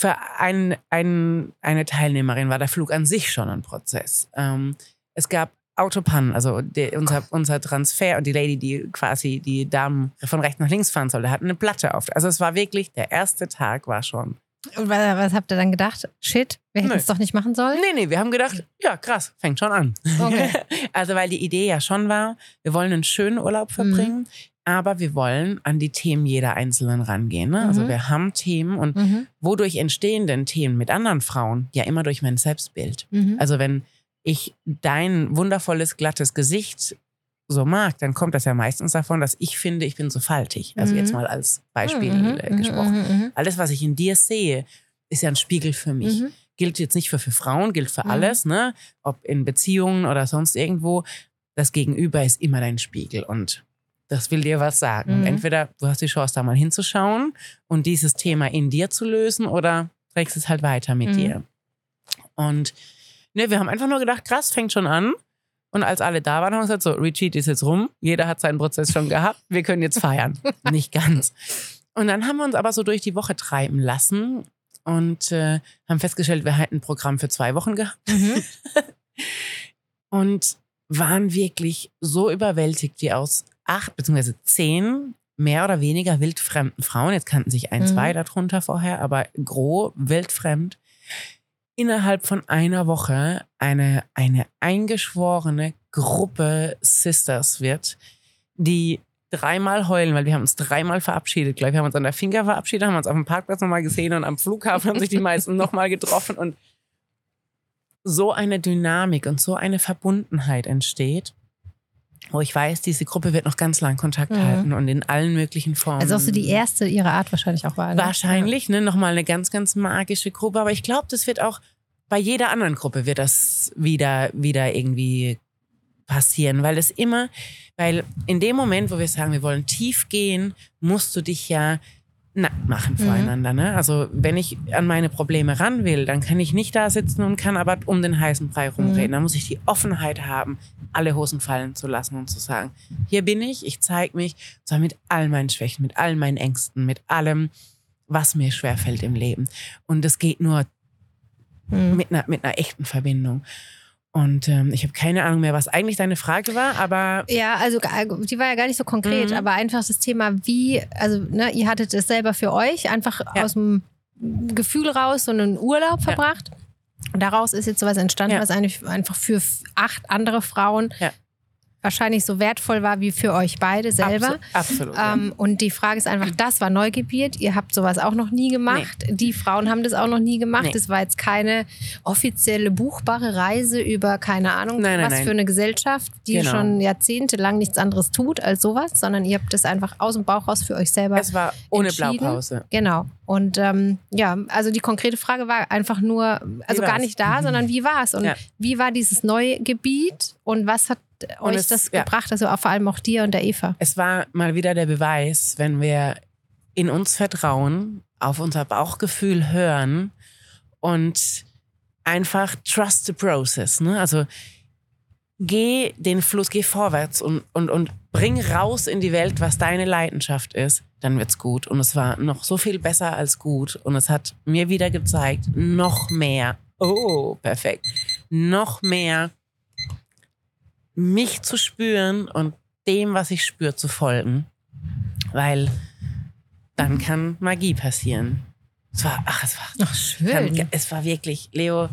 Für ein, ein, eine Teilnehmerin war der Flug an sich schon ein Prozess. Ähm, es gab Autopannen, also der, unser, unser Transfer und die Lady, die quasi die Damen von rechts nach links fahren sollte, hatten eine Platte auf. Also es war wirklich, der erste Tag war schon Und was, habt ihr dann gedacht? Shit, wir hätten es doch nicht machen sollen? Nee, nee, wir haben gedacht, ja, krass, fängt schon an. Okay. also, weil die Idee ja schon war, wir wollen einen schönen Urlaub verbringen, aber wir wollen an die Themen jeder Einzelnen rangehen. Ne? Also, Mhm. wir haben Themen und Mhm. wodurch entstehen denn Themen mit anderen Frauen? Ja, immer durch mein Selbstbild. Mhm. Also, wenn ich dein wundervolles, glattes Gesicht so mag, dann kommt das ja meistens davon, dass ich finde, ich bin so faltig. Also, Mhm. jetzt mal als Beispiel Mhm, äh, mhm, gesprochen. mhm, mhm. Alles, was ich in dir sehe, ist ja ein Spiegel für mich Mhm. gilt jetzt nicht für, für Frauen, gilt für Mhm. alles, ne? Ob in Beziehungen oder sonst irgendwo. Das Gegenüber ist immer dein Spiegel und das will dir was sagen. Mhm. entweder du hast die Chance, da mal hinzuschauen und dieses Thema in dir zu lösen oder trägst es halt weiter mit Mhm. dir. Und ne, wir haben einfach nur gedacht, krass, fängt schon an. Und als alle da waren, haben wir gesagt, so, Retreat ist jetzt rum. Jeder hat seinen Prozess schon gehabt. Wir können jetzt feiern. Nicht ganz. Und dann haben wir uns aber so durch die Woche treiben lassen und äh, haben festgestellt, wir hätten ein Programm für zwei Wochen gehabt Mhm. und waren wirklich so überwältigt, wie aus acht beziehungsweise zehn mehr oder weniger wildfremden Frauen, jetzt kannten sich ein, Mhm. zwei darunter vorher, aber gros wildfremd, innerhalb von einer Woche eine, eine eingeschworene Gruppe Sisters wird, die dreimal heulen, weil wir haben uns dreimal verabschiedet. Gleich, wir haben uns an der Finger verabschiedet, haben uns auf dem Parkplatz nochmal gesehen und am Flughafen haben sich die meisten nochmal getroffen und so eine Dynamik und so eine Verbundenheit entsteht, wo ich weiß, diese Gruppe wird noch ganz lang Kontakt Mhm. halten und in allen möglichen Formen. Also auch so die erste ihrer Art wahrscheinlich auch war. Ne? Wahrscheinlich, ne? Nochmal eine ganz, ganz magische Gruppe. Aber ich glaube, das wird auch bei jeder anderen Gruppe wird das wieder, wieder irgendwie passieren, weil es immer, weil in dem Moment, wo wir sagen, wir wollen tief gehen, musst du dich ja nackt machen Mhm. voreinander. Ne? Also wenn ich an meine Probleme ran will, dann kann ich nicht da sitzen und kann aber um den heißen Brei rumreden. Mhm. Da muss ich die Offenheit haben, alle Hosen fallen zu lassen und zu sagen, hier bin ich, ich zeige mich, und zwar mit all meinen Schwächen, mit all meinen Ängsten, mit allem, was mir schwerfällt im Leben. Und das geht nur Mhm. mit einer, mit einer echten Verbindung. Und ähm, ich habe keine Ahnung mehr, was eigentlich deine Frage war, aber Ja, also äh, die war ja gar nicht so konkret, Mhm. aber einfach das Thema, wie, also ne, ihr hattet es selber für euch einfach Ja. aus dem Gefühl raus so einen Urlaub verbracht. Und daraus ist jetzt sowas entstanden, Ja. was eigentlich einfach für acht andere Frauen Ja. Wahrscheinlich so wertvoll war wie für euch beide selber. Absolut. absolut. Ähm, und die Frage ist einfach, das war Neugebiet. Ihr habt sowas auch noch nie gemacht. Die Frauen haben das auch noch nie gemacht. Nee. Das war jetzt keine offizielle buchbare Reise über keine Ahnung Nein, was nein. für eine Gesellschaft, die Genau. schon jahrzehntelang nichts anderes tut als sowas, sondern ihr habt das einfach aus dem Bauch raus für euch selber. es war ohne. Blaupause. Genau. Und ähm, ja, also die konkrete Frage war einfach nur, also gar nicht da, sondern wie war es? Und Ja. wie war dieses neue Gebiet und was hat Und euch es- das ja. gebracht? Also vor allem auch dir und der Eva. Es war mal wieder der Beweis, wenn wir in uns vertrauen, auf unser Bauchgefühl hören und einfach trust the process. Ne? Also geh den Fluss, geh vorwärts und, und, und bring raus in die Welt, was deine Leidenschaft ist, dann wird's gut. Und es war noch so viel besser als gut. Und es hat mir wieder gezeigt, noch mehr. Oh, perfekt. Noch mehr mich zu spüren und dem, was ich spüre, zu folgen. Weil dann kann Magie passieren. Es war, ach, es war, Ach, schön. es war wirklich, Leo,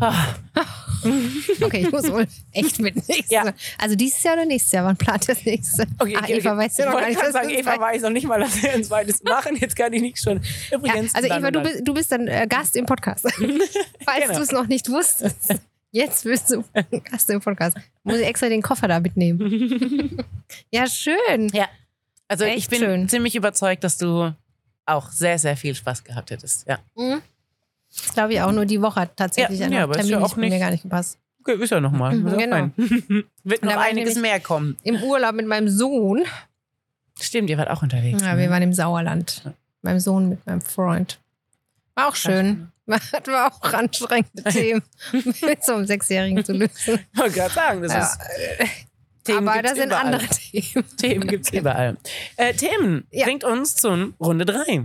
ah, Okay, ich muss wohl echt mit nächstes Ja. Also dieses Jahr oder nächstes Jahr? Wann plant das nächste? Okay, ah, okay, Eva okay. weiß ja ich noch gar wollte nicht, was sagen, Eva weiß noch nicht mal, dass wir ein zweites machen. Jetzt kann ich nicht schon. Ja, Übrigens, also dann Eva, du bist, du bist dann äh, Gast im Podcast. Falls Genau. du es noch nicht wusstest. Jetzt bist du Gast im Podcast. Muss ich extra den Koffer da mitnehmen. ja, schön. Ja. Also Echt ich bin schön. ziemlich überzeugt, dass du auch sehr, sehr viel Spaß gehabt hättest. Ja. Mhm. Das glaube ich auch nur die Woche hat tatsächlich Ja, ja, aber ist ja Termin auch nicht, mir gar nicht gepasst. Okay, ist ja nochmal. Mhm, genau. Wird noch einiges mehr kommen. Im Urlaub mit meinem Sohn. Stimmt, ihr wart auch unterwegs. Ja, ne? wir waren im Sauerland. Meinem Sohn mit meinem Freund. War auch schön. Hatten wir auch anstrengende Themen mit so einem Sechsjährigen zu lösen. Ich wollte gerade sagen, das Ja, ist. Themen aber das sind überall. andere Themen. Themen gibt es überall. Äh, Themen Ja. bringt uns zu Runde 3.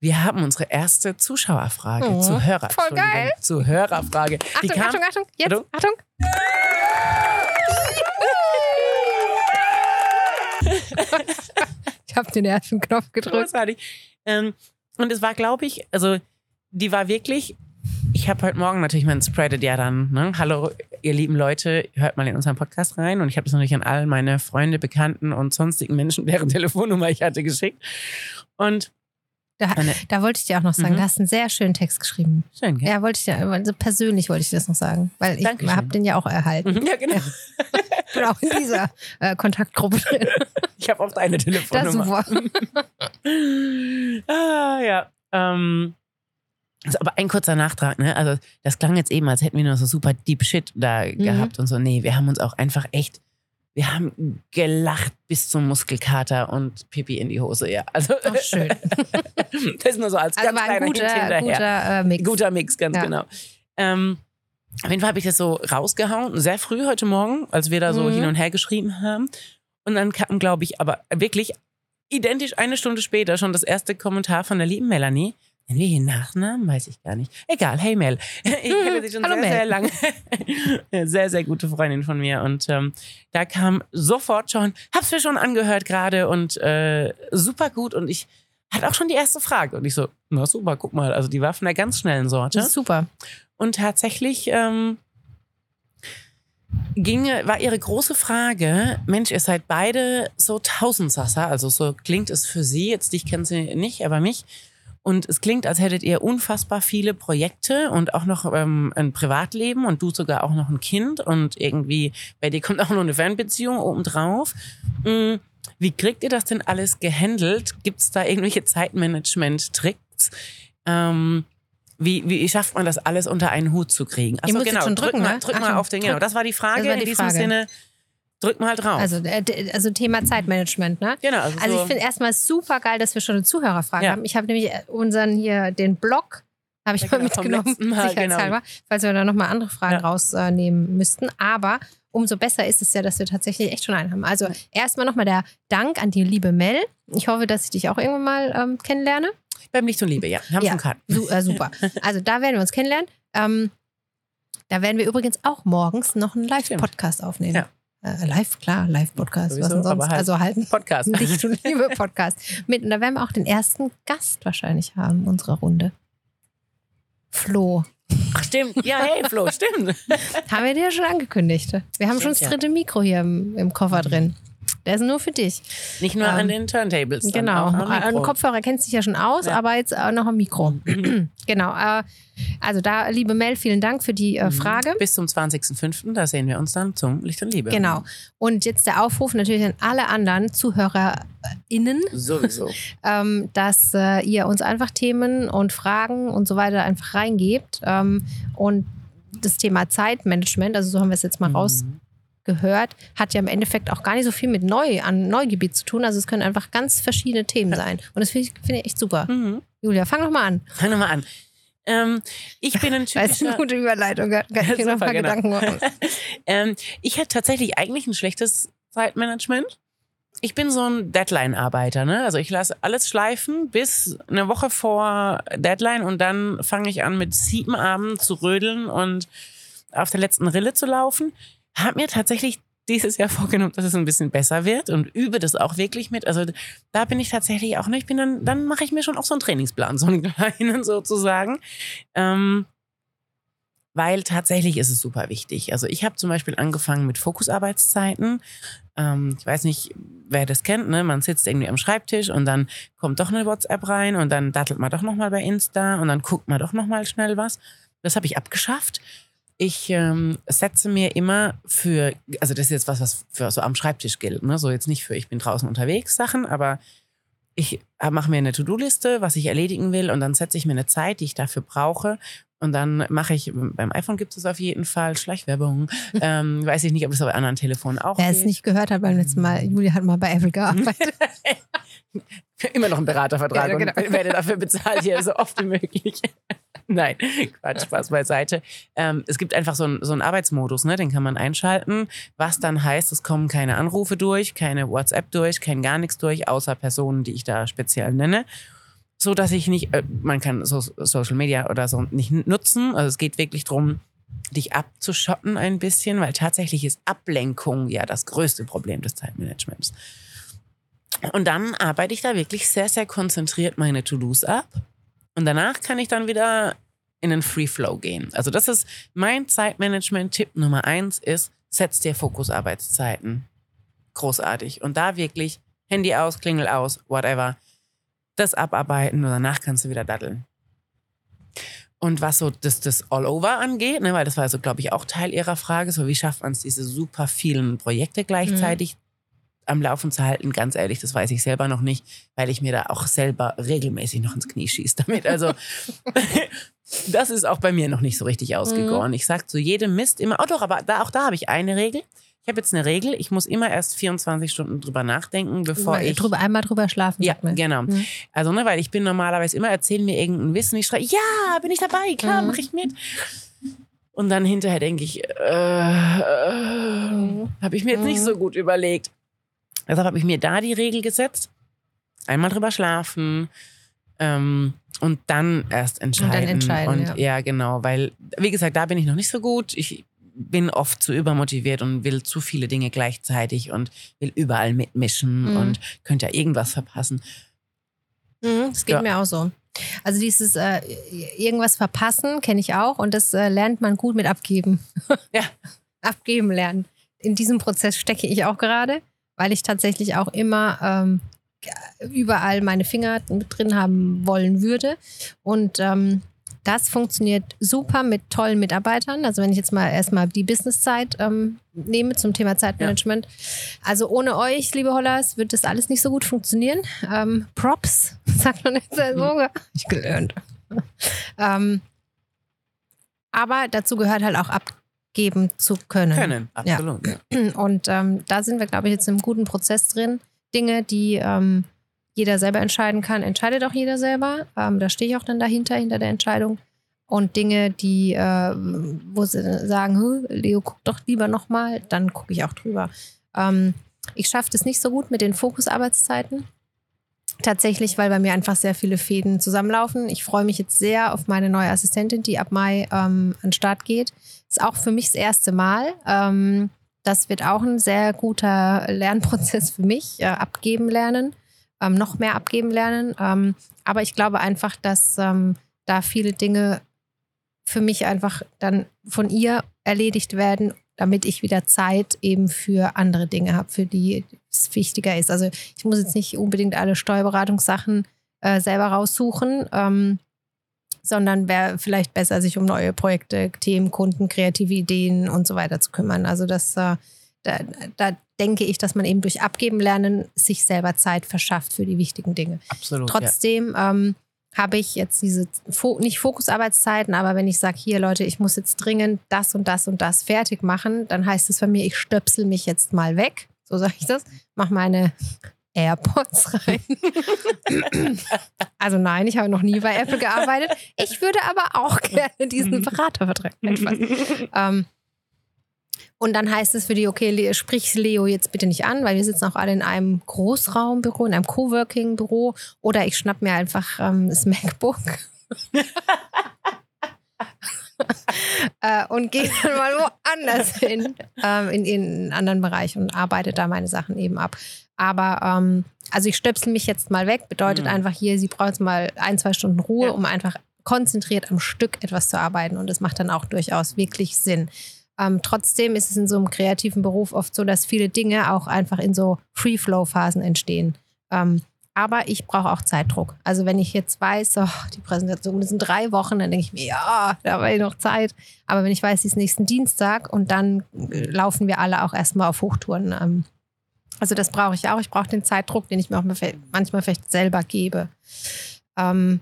Wir haben unsere erste Zuschauerfrage, Oh, Zuhörer. voll Entschuldigung, geil. Zuhörerfrage. Die Achtung, kam, Achtung, Achtung. Jetzt, Achtung. Achtung. Ich habe den ersten Knopf gedrückt. Großartig. Ähm, und es war, glaube ich, also die war wirklich. Ich habe heute Morgen natürlich, man spreadet ja dann, ne? Hallo, ihr lieben Leute, hört mal in unseren Podcast rein. Und ich habe das natürlich an all meine Freunde, Bekannten und sonstigen Menschen, deren Telefonnummer ich hatte, geschickt. Und Da, da wollte ich dir auch noch sagen, Mhm. du hast einen sehr schönen Text geschrieben. schön, gell? Ja, wollte ich dir, also persönlich wollte ich dir das noch sagen, weil ich habe den ja auch erhalten. Mhm, Ja, genau. Ich bin auch in dieser äh, Kontaktgruppe drin. Ich habe auch deine Das Telefonnummer. ist super. ah, ja. Ähm, also, aber ein kurzer Nachtrag, ne? Also, das klang jetzt eben, als hätten wir nur so super Deep Shit da Mhm. gehabt und so. Nee, wir haben uns auch einfach echt, wir haben gelacht bis zum Muskelkater und Pipi in die Hose, ja. Also, Ach, schön. das ist nur so als Also ganz war ein guter, guter äh, Mix. Guter Mix, ganz Ja. genau. Ähm, auf jeden Fall habe ich das so rausgehauen, sehr früh heute Morgen, als wir da so Mhm. hin und her geschrieben haben. Und dann kam, glaube ich, aber wirklich identisch eine Stunde später schon das erste Kommentar von der lieben Melanie. Wir ihren Nachnamen? Weiß ich gar nicht. Egal, hey Mel. Ich kenne sie schon Hallo, sehr, Mel. sehr lange. sehr, sehr gute Freundin von mir. Und ähm, da kam sofort schon, hab's mir schon angehört gerade und äh, super gut. Und ich hatte auch schon die erste Frage. Und ich so, na super, guck mal. Also die war von der ganz schnellen Sorte. Das ist super. Und tatsächlich ähm, ginge, war ihre große Frage, Mensch, ihr seid beide so Tausendsasser, also so klingt es für sie, jetzt dich kennen sie nicht, aber mich. Und es klingt, als hättet ihr unfassbar viele Projekte und auch noch ähm, ein Privatleben und du sogar auch noch ein Kind und irgendwie bei dir kommt auch noch eine Fernbeziehung obendrauf. Mm, Wie kriegt ihr das denn alles gehandelt? Gibt es da irgendwelche Zeitmanagement-Tricks? Ähm, wie, wie schafft man das alles unter einen Hut zu kriegen? Müsst jetzt schon drück drücken, mal, ne? drück mal auf den, genau. Das war die Frage war die in diesem Frage. Sinne. Drück mal drauf. Also, äh, also Thema Zeitmanagement, ne? genau, also, Also so, ich finde erstmal super geil, dass wir schon eine Zuhörerfrage Ja. haben. Ich habe nämlich äh, unseren hier, den Blog, habe ich Ja, mal genau, vom mitgenommen, Mal, sicherheitshalber, falls wir da nochmal andere Fragen Ja. rausnehmen müssten. Aber umso besser ist es ja, dass wir tatsächlich echt schon einen haben. Also erstmal nochmal der Dank an die liebe Mel. Ich hoffe, dass ich dich auch irgendwann mal ähm, kennenlerne. beim Licht und Liebe, ja. Haben Ja. schon Karten. Su äh, super. Also da werden wir uns kennenlernen. Ähm, da werden wir übrigens auch morgens noch einen Live-Podcast aufnehmen. Ja. Äh, live, klar, Live-Podcast. Was denn sonst? halt- Also halt ein Podcast. Licht und Liebe Podcast. Mit, und da werden wir auch den ersten Gast wahrscheinlich haben, unserer Runde. Flo. Ach, stimmt. Ja, hey, Flo, stimmt. Haben wir dir ja schon angekündigt. Wir haben schon das Stimmt, ja. dritte Mikro hier im, im Koffer drin. Der ist nur für dich. Nicht nur Ähm, an den Turntables. Genau. Am. Kopfhörer kennst du dich ja schon aus, Ja. aber jetzt auch noch am Mikro. genau. Äh, also da, liebe Mel, vielen Dank für die äh, Frage. Bis zum 20.05. Da sehen wir uns dann zum Licht und Liebe. Genau. Und jetzt der Aufruf natürlich an alle anderen ZuhörerInnen, Sowieso. ähm, dass äh, ihr uns einfach Themen und Fragen und so weiter einfach reingebt. Ähm, und das Thema Zeitmanagement, also so haben wir es jetzt mal Mhm. Rausgehört, hat ja im Endeffekt auch gar nicht so viel mit Neu an Neugebiet zu tun. Also es können einfach ganz verschiedene Themen sein. Und das finde ich, finde ich echt super. Mhm. Julia, fang doch mal an. Fang nochmal an. Ähm, ich bin ein Das ist eine typischer... gute Überleitung. Kann ich mir noch Super, mal genau. Gedanken machen. ähm, ich hätte tatsächlich eigentlich ein schlechtes Zeitmanagement. Ich bin so ein Deadline-Arbeiter, ne? Also ich lasse alles schleifen bis eine Woche vor Deadline und dann fange ich an mit sieben Abend zu rödeln und auf der letzten Rille zu laufen. Hab mir tatsächlich dieses Jahr vorgenommen, dass es ein bisschen besser wird und übe das auch wirklich mit. Also da bin ich tatsächlich auch nicht. Ich bin dann, dann mache ich mir schon auch so einen Trainingsplan, so einen kleinen sozusagen. Ähm, weil tatsächlich ist es super wichtig. Also ich habe zum Beispiel angefangen mit Fokusarbeitszeiten. Ähm, ich weiß nicht, wer das kennt, ne? Man sitzt irgendwie am Schreibtisch und dann kommt doch eine WhatsApp rein und dann dattelt man doch nochmal bei Insta und dann guckt man doch nochmal schnell was. Das habe ich abgeschafft. Ich ähm, setze mir immer für, also das ist jetzt was, was für so am Schreibtisch gilt, ne? So jetzt nicht für ich bin draußen unterwegs Sachen, aber ich äh, mache mir eine To-Do-Liste, was ich erledigen will und dann setze ich mir eine Zeit, die ich dafür brauche und dann mache ich, beim iPhone gibt es auf jeden Fall Schleichwerbung. ähm, weiß ich nicht, ob das bei anderen Telefonen auch Wer es geht. nicht gehört hat beim letzten Mal, Julia hat mal bei Apple gearbeitet. Immer noch ein Beratervertrag Ja, genau. und werde dafür bezahlt hier so oft wie möglich. Nein, Quatsch, Spaß beiseite. Ähm, es gibt einfach so einen, so einen Arbeitsmodus, ne? den kann man einschalten, was dann heißt, es kommen keine Anrufe durch, keine WhatsApp durch, kein gar nichts durch, außer Personen, die ich da speziell nenne. So dass ich nicht, äh, man kann so Social Media oder so nicht nutzen. Also es geht wirklich darum, dich abzuschotten ein bisschen, weil tatsächlich ist Ablenkung ja das größte Problem des Zeitmanagements. Und dann arbeite ich da wirklich sehr, sehr konzentriert meine To-Dos ab. Und danach kann ich dann wieder in den Free Flow gehen. Also das ist mein Zeitmanagement-Tipp Nummer eins ist, setz dir Fokusarbeitszeiten. Großartig. Und da wirklich Handy aus, Klingel aus, whatever. Das abarbeiten und danach kannst du wieder daddeln. Und was so das, das All-Over angeht, ne, weil das war so, glaube ich, auch Teil ihrer Frage, so wie schafft man es, diese super vielen Projekte gleichzeitig am Laufen zu halten, ganz ehrlich, das weiß ich selber noch nicht, weil ich mir da auch selber regelmäßig noch ins Knie schieße damit. Also das ist auch bei mir noch nicht so richtig ausgegoren. Ich sag zu jedem Mist immer, oh doch, aber da, auch da habe ich eine Regel. Ich habe jetzt eine Regel, ich muss immer erst 24 Stunden drüber nachdenken, bevor ich... drüber, einmal drüber schlafen. Ja, genau. Mhm. Also, ne, weil ich bin normalerweise immer, erzählen mir irgendein Wissen, ich schreie, ja, bin ich dabei, klar, Mhm. mache ich mit. Und dann hinterher denke ich, äh, äh, habe ich mir jetzt nicht Mhm. so gut überlegt. Deshalb habe ich mir da die Regel gesetzt, einmal drüber schlafen ähm, und dann erst entscheiden. entscheiden, Und ja. ja, genau, weil, wie gesagt, da bin ich noch nicht so gut. Ich bin oft zu übermotiviert und will zu viele Dinge gleichzeitig und will überall mitmischen Mhm. und könnte ja irgendwas verpassen. Mhm, das geht Ja. mir auch so. Also dieses äh, irgendwas verpassen kenne ich auch und das äh, lernt man gut mit abgeben. Ja. abgeben lernen. In diesem Prozess stecke ich auch gerade, weil ich tatsächlich auch immer ähm, überall meine Finger mit drin haben wollen würde. Und ähm, das funktioniert super mit tollen Mitarbeitern. Also wenn ich jetzt mal erstmal die Businesszeit ähm, nehme zum Thema Zeitmanagement. Also ohne euch, liebe Hollers, wird das alles nicht so gut funktionieren. Ähm, Props, sagt man jetzt so. Hab ich gelernt. ähm, aber dazu gehört halt auch abgeben zu können. Können, absolut. Ja. Und ähm, da sind wir, glaube ich, jetzt im guten Prozess drin. Dinge, die ähm, jeder selber entscheiden kann, entscheidet auch jeder selber. Ähm, da stehe ich auch dann dahinter, hinter der Entscheidung. Und Dinge, die, äh, wo sie sagen, "Huh, Leo, guck doch lieber nochmal, dann gucke ich auch drüber. Ähm, ich schaffe das nicht so gut mit den Fokusarbeitszeiten. Tatsächlich, weil bei mir einfach sehr viele Fäden zusammenlaufen. Ich freue mich jetzt sehr auf meine neue Assistentin, die ab Mai ähm, an den Start geht. Ist auch für mich das erste Mal. Ähm, das wird auch ein sehr guter Lernprozess für mich. Äh, abgeben lernen, ähm, noch mehr abgeben lernen. Ähm, aber ich glaube einfach, dass ähm, da viele Dinge für mich einfach dann von ihr erledigt werden, damit ich wieder Zeit eben für andere Dinge habe, für die es wichtiger ist. Also ich muss jetzt nicht unbedingt alle Steuerberatungssachen äh, selber raussuchen, ähm, sondern wäre vielleicht besser, sich um neue Projekte, Themen, Kunden, kreative Ideen und so weiter zu kümmern. Also das, äh, da, da denke ich, dass man eben durch Abgeben lernen sich selber Zeit verschafft für die wichtigen Dinge. Absolut. Trotzdem ähm, habe ich jetzt diese, nicht Fokusarbeitszeiten, aber wenn ich sage, hier Leute, ich muss jetzt dringend das und das und das fertig machen, dann heißt es bei mir, ich stöpsel mich jetzt mal weg. So sage ich das. Mach meine AirPods rein. also nein, ich habe noch nie bei Apple gearbeitet. Ich würde aber auch gerne diesen Beratervertrag. Nein, Spaß. ähm, und dann heißt es für die, okay, sprich Leo jetzt bitte nicht an, weil wir sitzen auch alle in einem Großraumbüro, in einem Coworking-Büro. Oder ich schnapp mir einfach ähm, das MacBook. äh, und gehe dann mal woanders hin, ähm, in, in einen anderen Bereich und arbeite da meine Sachen eben ab. Aber ähm, also ich stöpsel mich jetzt mal weg, bedeutet Mhm. einfach hier, sie braucht jetzt mal ein, zwei Stunden Ruhe, Ja. um einfach konzentriert am Stück etwas zu arbeiten. Und das macht dann auch durchaus wirklich Sinn. Ähm, trotzdem ist es in so einem kreativen Beruf oft so, dass viele Dinge auch einfach in so Free-Flow-Phasen entstehen. Ähm, aber ich brauche auch Zeitdruck. Also wenn ich jetzt weiß, oh, die Präsentation das sind drei Wochen, dann denke ich mir, ja, da war noch Zeit. Aber wenn ich weiß, die ist nächsten Dienstag und dann laufen wir alle auch erstmal auf Hochtouren. Ähm, also das brauche ich auch. Ich brauche den Zeitdruck, den ich mir auch manchmal vielleicht selber gebe. Ähm,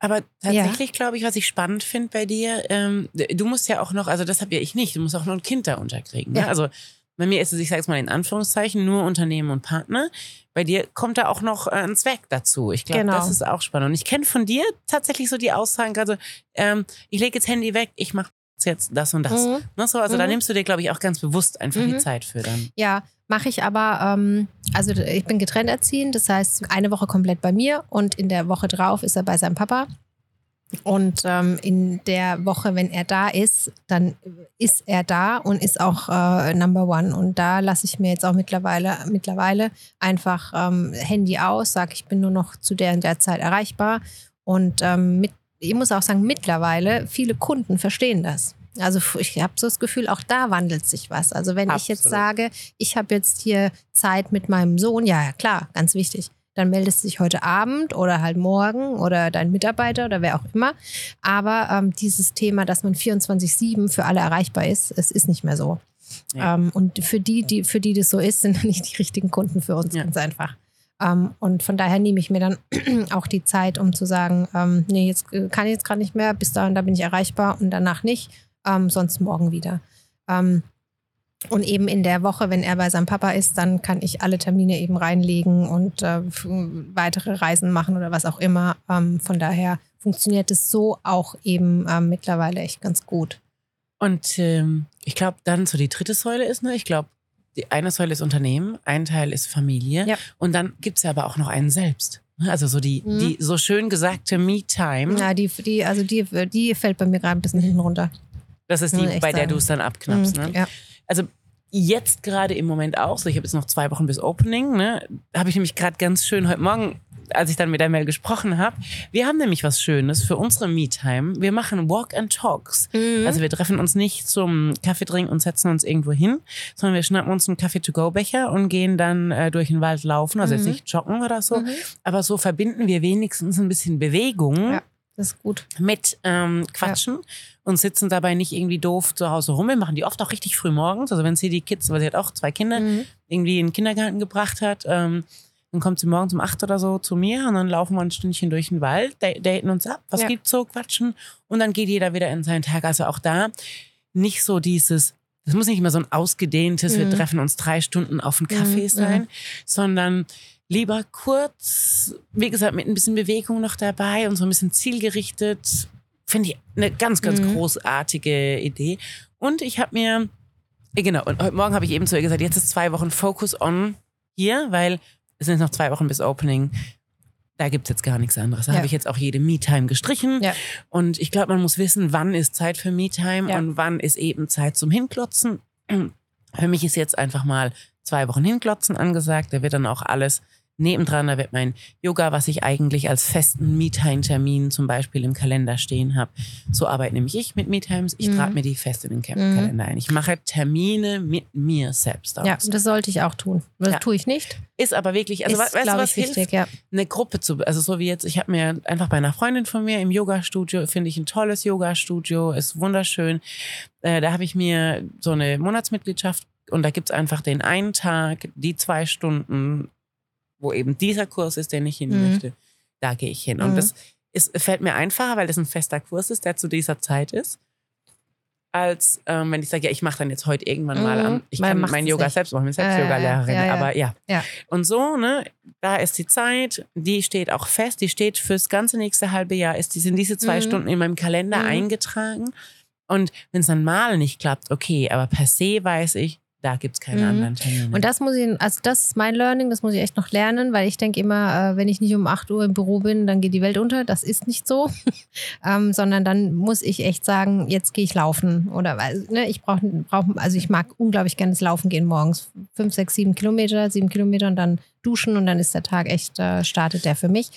Aber tatsächlich glaube ich, was ich spannend finde bei dir, ähm, du musst ja auch noch, also das habe ja ich nicht, du musst auch noch ein Kind da unterkriegen. Ne? Ja. Also bei mir ist es, ich sage es mal in Anführungszeichen, nur Unternehmen und Partner. Bei dir kommt da auch noch äh, ein Zweck dazu. Ich glaube, Genau. das ist auch spannend. Und ich kenne von dir tatsächlich so die Aussagen, also ähm, ich lege jetzt Handy weg, ich mache jetzt das und das. mhm. Ne, so, also da Mhm. nimmst du dir, glaube ich, auch ganz bewusst einfach die Mhm. Zeit für dann. Ja, mache ich aber, ähm, also ich bin getrennt erziehend, das heißt eine Woche komplett bei mir und in der Woche drauf ist er bei seinem Papa. Und ähm, in der Woche, wenn er da ist, dann ist er da und ist auch äh, Number One. Und da lasse ich mir jetzt auch mittlerweile, mittlerweile einfach ähm, Handy aus, sage, ich bin nur noch zu der und der Zeit erreichbar. Und ähm, mit, ich muss auch sagen, mittlerweile, viele Kunden verstehen das. Also ich habe so das Gefühl, auch da wandelt sich was. Also wenn ich jetzt Absolut. sage, ich habe jetzt hier Zeit mit meinem Sohn, ja, ja klar, ganz wichtig. Dann meldest du dich heute Abend oder halt morgen oder dein Mitarbeiter oder wer auch immer. Aber ähm, dieses Thema, dass man 24-7 für alle erreichbar ist, es ist nicht mehr so. Ja. Ähm, und für die, die, für die das so ist, sind nicht die richtigen Kunden für uns, Ja. ganz einfach. Ähm, und von daher nehme ich mir dann auch die Zeit, um zu sagen, ähm, nee, jetzt äh, kann ich jetzt gerade nicht mehr, bis dahin, da bin ich erreichbar und danach nicht, ähm, sonst morgen wieder. Ähm, und eben in der Woche, wenn er bei seinem Papa ist, dann kann ich alle Termine eben reinlegen und äh, weitere Reisen machen oder was auch immer. Ähm, von daher funktioniert es so auch eben ähm, mittlerweile echt ganz gut. Und ich glaube, dann so die dritte Säule ist, ne, ich glaube, die eine Säule ist Unternehmen, ein Teil ist Familie Ja. und dann gibt es ja aber auch noch einen selbst. Ne? Also so die, Mhm. die so schön gesagte Me-Time. Ja, die, die, also die, die fällt bei mir gerade ein bisschen hinten runter. Das ist die, echt bei der sagen. du es dann abknappst. Mhm, Ne? ja. Also jetzt gerade im Moment auch, so ich habe jetzt noch zwei Wochen bis Opening, ne, habe ich nämlich gerade ganz schön heute Morgen, als ich dann mit der Mel gesprochen habe, wir haben nämlich was Schönes für unsere Me-Time. Wir machen Walk and Talks. Mhm. Also wir treffen uns nicht zum Kaffee trinken und setzen uns irgendwo hin, sondern wir schnappen uns einen Kaffee-to-go-Becher und gehen dann äh, durch den Wald laufen, also jetzt Mhm. nicht joggen oder so, Mhm. aber so verbinden wir wenigstens ein bisschen Bewegung Ja. Das ist gut. mit ähm, Quatschen und sitzen dabei nicht irgendwie doof zu Hause rum. Wir machen die oft auch richtig früh morgens. Also wenn sie die Kids, weil sie hat auch zwei Kinder, Mhm. irgendwie in den Kindergarten gebracht hat, ähm, dann kommt sie morgens um acht oder so zu mir und dann laufen wir ein Stündchen durch den Wald, da- daten uns ab, was Ja. gibt's so, quatschen und dann geht jeder wieder in seinen Tag. Also auch da nicht so dieses, es muss nicht immer so ein ausgedehntes, wir Mhm. treffen uns drei Stunden auf einen Kaffee Mhm, sein, sondern lieber kurz, wie gesagt, mit ein bisschen Bewegung noch dabei und so ein bisschen zielgerichtet. Finde ich eine ganz, ganz Mhm. großartige Idee. Und ich habe mir, äh, genau, und heute Morgen habe ich eben zu ihr gesagt, jetzt ist zwei Wochen Focus on hier, weil es sind noch zwei Wochen bis Opening. Da gibt es jetzt gar nichts anderes. Da Ja. habe ich jetzt auch jede Me-Time gestrichen. Ja. Und ich glaube, man muss wissen, wann ist Zeit für Me-Time Ja. und wann ist eben Zeit zum Hinklotzen. Für mich ist jetzt einfach mal zwei Wochen Hinklotzen angesagt. Da wird dann auch alles Nebendran, da wird mein Yoga, was ich eigentlich als festen Me-Time-Termin zum Beispiel im Kalender stehen habe. So arbeite nämlich ich mit Me-Times. Ich Mhm. trage mir die fest in den Ka Mhm. Kalender ein. Ich mache Termine mit mir selbst aus. Ja, das sollte ich auch tun. Das Ja. tue ich nicht. Ist aber wirklich, also ist, weißt du, glaube was ich, hilft? wichtig, ja. eine Gruppe zu, also so wie jetzt, ich habe mir einfach bei einer Freundin von mir im Yoga-Studio, finde ich ein tolles Yoga-Studio, ist wunderschön. Äh, da habe ich mir so eine Monatsmitgliedschaft und da gibt es einfach den einen Tag, die zwei Stunden, wo eben dieser Kurs ist, den ich hin Mhm. möchte. Da gehe ich hin. Und Mhm. das ist, fällt mir einfacher, weil das ein fester Kurs ist, der zu dieser Zeit ist. Als ähm, wenn ich sage, ja, ich mache dann jetzt heute irgendwann mal Mhm. am, ich Weil kann mein Yoga nicht. selbst machen, ich bin selbst ja. Yoga-Lehrerin, Ja, ja. aber ja. Ja. Und so, ne, da ist die Zeit, die steht auch fest, die steht fürs ganze nächste halbe Jahr, ist die sind diese zwei Mhm. Stunden in meinem Kalender Mhm. eingetragen. Und wenn es dann mal nicht klappt, okay, aber per se weiß ich, da gibt es keine Mhm. anderen Termine. Und das muss ich, also das ist mein Learning, das muss ich echt noch lernen, weil ich denke immer, äh, wenn ich nicht um 8 Uhr im Büro bin, dann geht die Welt unter. Das ist nicht so. ähm, sondern dann muss ich echt sagen, jetzt gehe ich laufen. Oder ne, ich brauche, brauch, also ich mag unglaublich gerne das Laufen gehen morgens. Fünf, sechs, sieben Kilometer, sieben Kilometer und dann duschen und dann ist der Tag echt, äh, startet der für mich.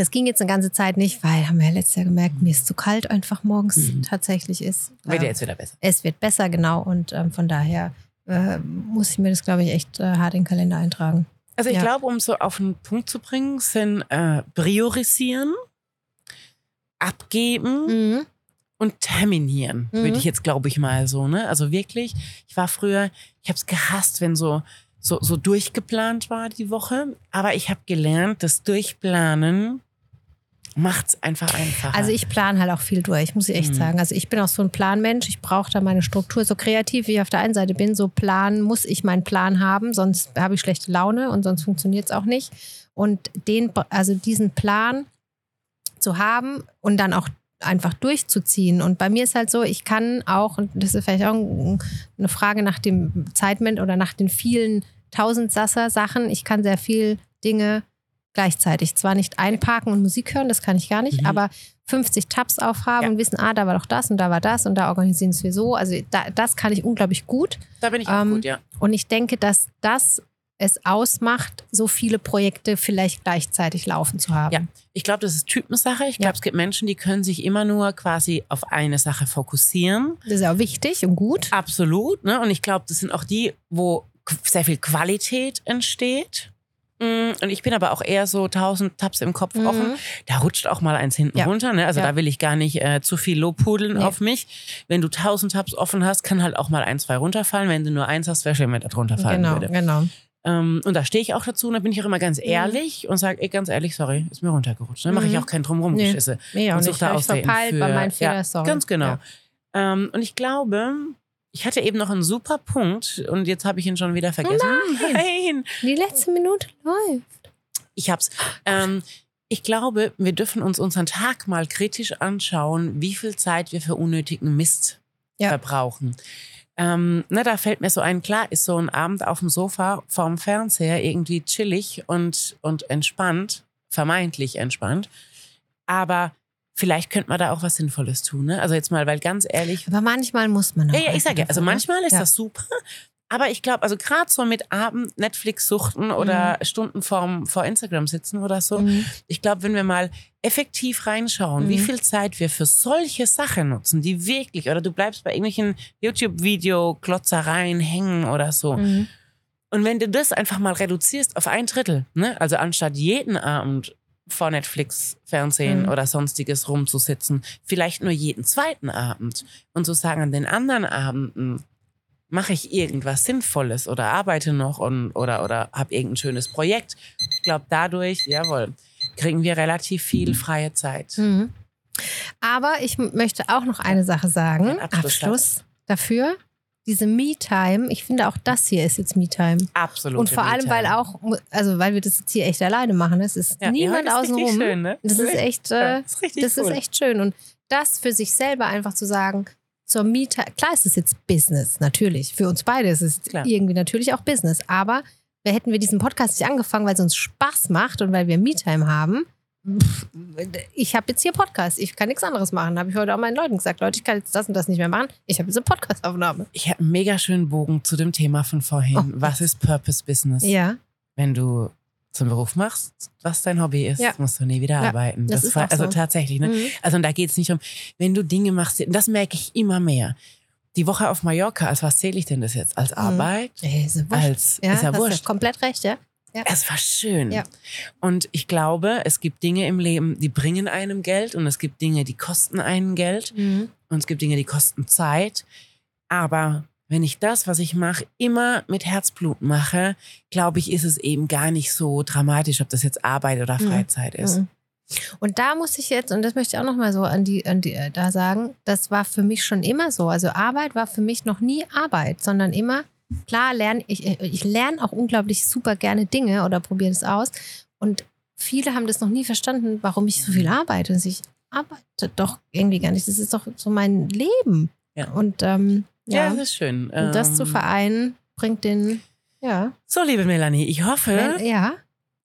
Das ging jetzt eine ganze Zeit nicht, weil, haben wir ja letztes Jahr gemerkt, mir ist zu kalt einfach morgens Mhm. tatsächlich ist. Wird ja jetzt wieder besser. es wird besser, genau. Und ähm, von daher äh, muss ich mir das, glaube ich, echt äh, hart in den Kalender eintragen. Also ich Ja. glaube, um so auf den Punkt zu bringen, sind äh, priorisieren, abgeben Mhm. und terminieren, Mhm. würde ich jetzt, glaube ich, mal so. Ne? Also wirklich, ich war früher, ich habe es gehasst, wenn so, so, so durchgeplant war die Woche. Aber ich habe gelernt, das Durchplanen macht es einfach einfacher. Also ich plane halt auch viel durch, muss ich echt Mhm. sagen. Also ich bin auch so ein Planmensch. Ich brauche da meine Struktur. So kreativ wie ich auf der einen Seite bin, so planen muss ich meinen Plan haben, sonst habe ich schlechte Laune und sonst funktioniert es auch nicht. Und den, also diesen Plan zu haben und dann auch einfach durchzuziehen. Und bei mir ist halt so, ich kann auch, und das ist vielleicht auch ein- eine Frage nach dem Zeitment oder nach den vielen tausend Sasser-Sachen, ich kann sehr viel Dinge gleichzeitig. Zwar nicht einparken und Musik hören, das kann ich gar nicht, Mhm. aber 50 Tabs aufhaben Ja. und wissen, ah, da war doch das und da war das und da organisieren wir so. Also da, das kann ich unglaublich gut. da bin ich auch ähm, gut, ja. Und ich denke, dass das es ausmacht, so viele Projekte vielleicht gleichzeitig laufen zu haben. Ja. Ich glaube, das ist Typensache. Ich glaube, Ja. es gibt Menschen, die können sich immer nur quasi auf eine Sache fokussieren. Das ist ja auch wichtig und gut. Absolut. Ne? Und ich glaube, das sind auch die, wo sehr viel Qualität entsteht. Mm, Und ich bin aber auch eher so tausend Tabs im Kopf Mhm. offen. Da rutscht auch mal eins hinten Ja. runter. Ne? Also Ja. da will ich gar nicht äh, zu viel Lobpudeln Nee. auf mich. Wenn du tausend Tabs offen hast, kann halt auch mal ein, zwei runterfallen. Wenn du nur eins hast, wäre schön, wenn da drunter fallen Genau, würde. genau. Ähm, und da stehe ich auch dazu und da bin ich auch immer ganz ehrlich und sage, ganz ehrlich, sorry, ist mir runtergerutscht. Dann mache ich Mhm. auch kein Drumrum Nee. geschisse. Nee, auch und suche da ich Ausreden verpeilt, für, war mein Fehler, ja, sorry. Ganz genau. Ja. Ähm, und ich glaube, ich hatte eben noch einen super Punkt und jetzt habe ich ihn schon wieder vergessen. Nein. Die letzte Minute läuft. Ich hab's. Ähm, ich glaube, wir dürfen uns unseren Tag mal kritisch anschauen, wie viel Zeit wir für unnötigen Mist Ja. verbrauchen. Ähm, ne, da fällt mir so ein, klar, ist so ein Abend auf dem Sofa vorm Fernseher irgendwie chillig und, und entspannt, vermeintlich entspannt. Aber vielleicht könnte man da auch was Sinnvolles tun. Ne? Also jetzt mal, weil ganz ehrlich, Aber manchmal muss man auch. ja, ja, ich sage ja, also ne? manchmal ist Ja. das super. Aber ich glaube, also gerade so mit Abend Netflix suchten oder Stunden vorm, vor Instagram sitzen oder so, Mhm. ich glaube, wenn wir mal effektiv reinschauen, wie Mhm. viel Zeit wir für solche Sachen nutzen, die wirklich, oder du bleibst bei irgendwelchen YouTube-Video-Klotzereien hängen oder so. Mhm. Und wenn du das einfach mal reduzierst auf ein Drittel, ne? also anstatt jeden Abend vor Netflix, Fernsehen Mhm. oder sonstiges rumzusitzen, vielleicht nur jeden zweiten Abend und zu sagen, an den anderen Abenden mache ich irgendwas Sinnvolles oder arbeite noch und, oder, oder habe irgendein schönes Projekt. Ich glaube, dadurch, jawohl, kriegen wir relativ viel freie Zeit. Mhm. Aber ich möchte auch noch eine Sache sagen. Ein Abschlusssatz. Abschluss dafür. Diese Me-Time, ich finde auch das hier ist jetzt Me-Time. Absolut. Und vor allem, weil auch, also weil wir das jetzt hier echt alleine machen. Es ist ja, niemand ja, das ist richtig außenrum. Schön, ne? Das ist echt, äh, Ja, das ist richtig das cool. ist echt schön. Und das für sich selber einfach zu sagen, zur Me-Time, klar ist es jetzt Business, natürlich. Für uns beide ist es Klar. irgendwie natürlich auch Business. Aber wer hätten wir diesen Podcast nicht angefangen, weil es uns Spaß macht und weil wir Me-Time haben? Ich habe jetzt hier Podcast, ich kann nichts anderes machen. Habe ich heute auch meinen Leuten gesagt, Leute, ich kann jetzt das und das nicht mehr machen. Ich habe jetzt eine Podcast-Aufnahme. Ich habe einen mega schönen Bogen zu dem Thema von vorhin. Oh, Was ist Purpose Business? Ja. Wenn du zum Beruf machst, was dein Hobby ist, Ja. musst du nie wieder Ja, arbeiten. das Das, ist war, also so. tatsächlich, ne? Mhm. Also und da geht es nicht um, wenn du Dinge machst, das merke ich immer mehr. Die Woche auf Mallorca, als was zähle ich denn das jetzt? Als Arbeit? Ey, ist ja wurscht. Als ja, ist ja wurscht. komplett recht, ja. Es war schön. Ja. Und ich glaube, es gibt Dinge im Leben, die bringen einem Geld und es gibt Dinge, die kosten einen Geld Mhm. und es gibt Dinge, die kosten Zeit. Aber wenn ich das, was ich mache, immer mit Herzblut mache, glaube ich, ist es eben gar nicht so dramatisch, ob das jetzt Arbeit oder Mhm. Freizeit ist. Mhm. Und da muss ich jetzt, und das möchte ich auch nochmal so an die, an die, äh, da sagen, das war für mich schon immer so. Also Arbeit war für mich noch nie Arbeit, sondern immer, klar, lerne ich, äh, ich lerne auch unglaublich super gerne Dinge oder probiere es aus. Und viele haben das noch nie verstanden, warum ich so viel arbeite. Also ich arbeite doch irgendwie gar nicht. Das ist doch so mein Leben. Ja. Und ähm, Ja, ja, das ist schön. und das zu Ähm, vereinen, bringt den, ja, So, liebe Melanie, ich hoffe, wenn, ja,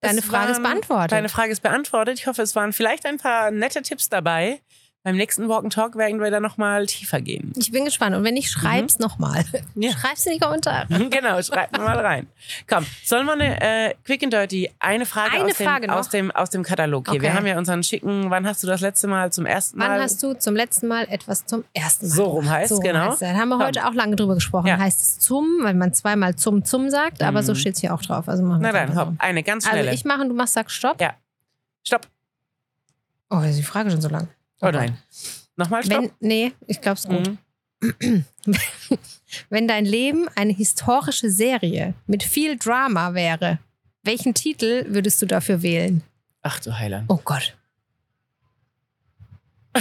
deine Frage ist waren- beantwortet. Deine Frage ist beantwortet. Ich hoffe, es waren vielleicht ein paar nette Tipps dabei. Beim nächsten Walk and Talk werden wir da nochmal tiefer gehen. ich bin gespannt. Und wenn nicht, schreib's nochmal. Ja. Schreib's in die Kommentare. genau, schreibt mir mal rein. Komm, sollen wir eine äh, Quick and Dirty, eine Frage, Eine aus, dem, Frage noch? aus, dem, aus dem Katalog hier. Wir Okay. haben ja unseren schicken, wann hast du das letzte Mal zum ersten Mal? Wann hast du zum letzten Mal etwas zum ersten Mal? So rum heißt, So rum genau. heißt es. Da haben wir Komm. heute auch lange drüber gesprochen. Ja. Heißt es zum, weil man zweimal zum zum sagt, aber so Mhm. steht es hier auch drauf. Also machen wir Na es dann, hopp, eine ganz so. Also schnelle. ich mache und du machst, sag Stopp. Ja. Stopp. Oh, ist die Frage schon so lang. Oh nein. Nochmal Stopp. Wenn, nee, ich glaube es gut. Mhm. Wenn dein Leben eine historische Serie mit viel Drama wäre, welchen Titel würdest du dafür wählen? Ach du Heiland. Oh Gott.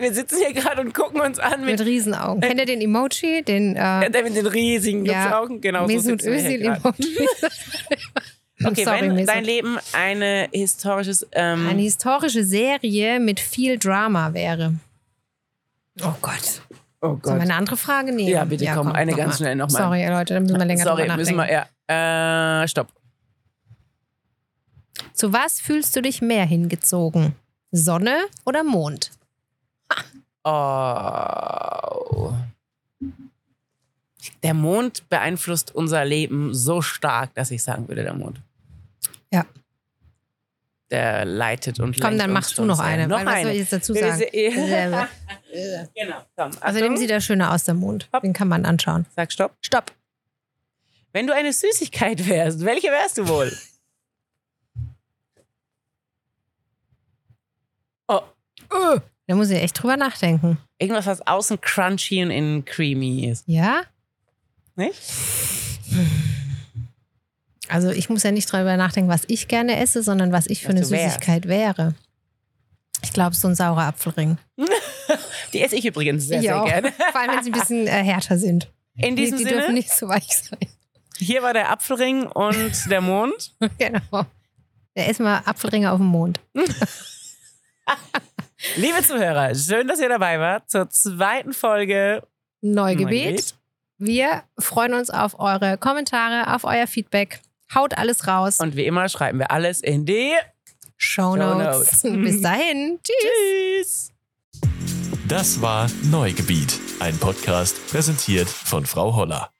Wir sitzen hier gerade und gucken uns an Mit mit, Riesenaugen. Kennt ihr den Emoji? Den äh, der mit den riesigen Ja. Glupsaugen. Genau, so Mesut sitzen wir Okay, Sorry, wenn dein Leben eine historisches... Ähm, eine historische Serie mit viel Drama wäre. Oh Gott. oh Sollen Gott. wir eine andere Frage nehmen? Ja, bitte, komm, eine noch ganz mal. schnell noch mal. Sorry, Leute, da müssen wir länger Sorry, drüber müssen nachdenken. wir... Ja. Äh, stopp. Zu was fühlst du dich mehr hingezogen? Sonne oder Mond? Oh. Der Mond beeinflusst unser Leben so stark, dass ich sagen würde, der Mond. Ja. Der leitet und Komm, dann machst du noch eine. Noch weil, was soll ich jetzt dazu sagen? Selber. genau, komm. Also dem Achtung. sieht er schöner aus, der Mond. Hopp. Den kann man anschauen. Sag Stopp. Stopp. Wenn du eine Süßigkeit wärst, welche wärst du wohl? Oh, Da muss ich echt drüber nachdenken. irgendwas, was außen crunchy und innen creamy ist. Ja? Nicht? Also ich muss ja nicht drüber nachdenken, was ich gerne esse, sondern was ich für Was eine du wärst. Süßigkeit wäre. Ich glaube, so ein saurer Apfelring. Die esse ich übrigens sehr, Ich sehr auch. gerne. Vor allem, wenn sie ein bisschen äh, härter sind. In Die, diesem die Sinne, dürfen nicht so weich sein. hier war der Apfelring und der Mond. genau. Ja, erstmal Apfelringe auf dem Mond. Liebe Zuhörer, schön, dass ihr dabei wart zur zweiten Folge Neugebiet. Neugebiet. Wir freuen uns auf eure Kommentare, auf euer Feedback. Haut alles raus. Und wie immer schreiben wir alles in die Shownotes. Shownotes. Bis dahin. Tschüss. Tschüss. Das war Neugebiet, ein Podcast präsentiert von Frau Holler.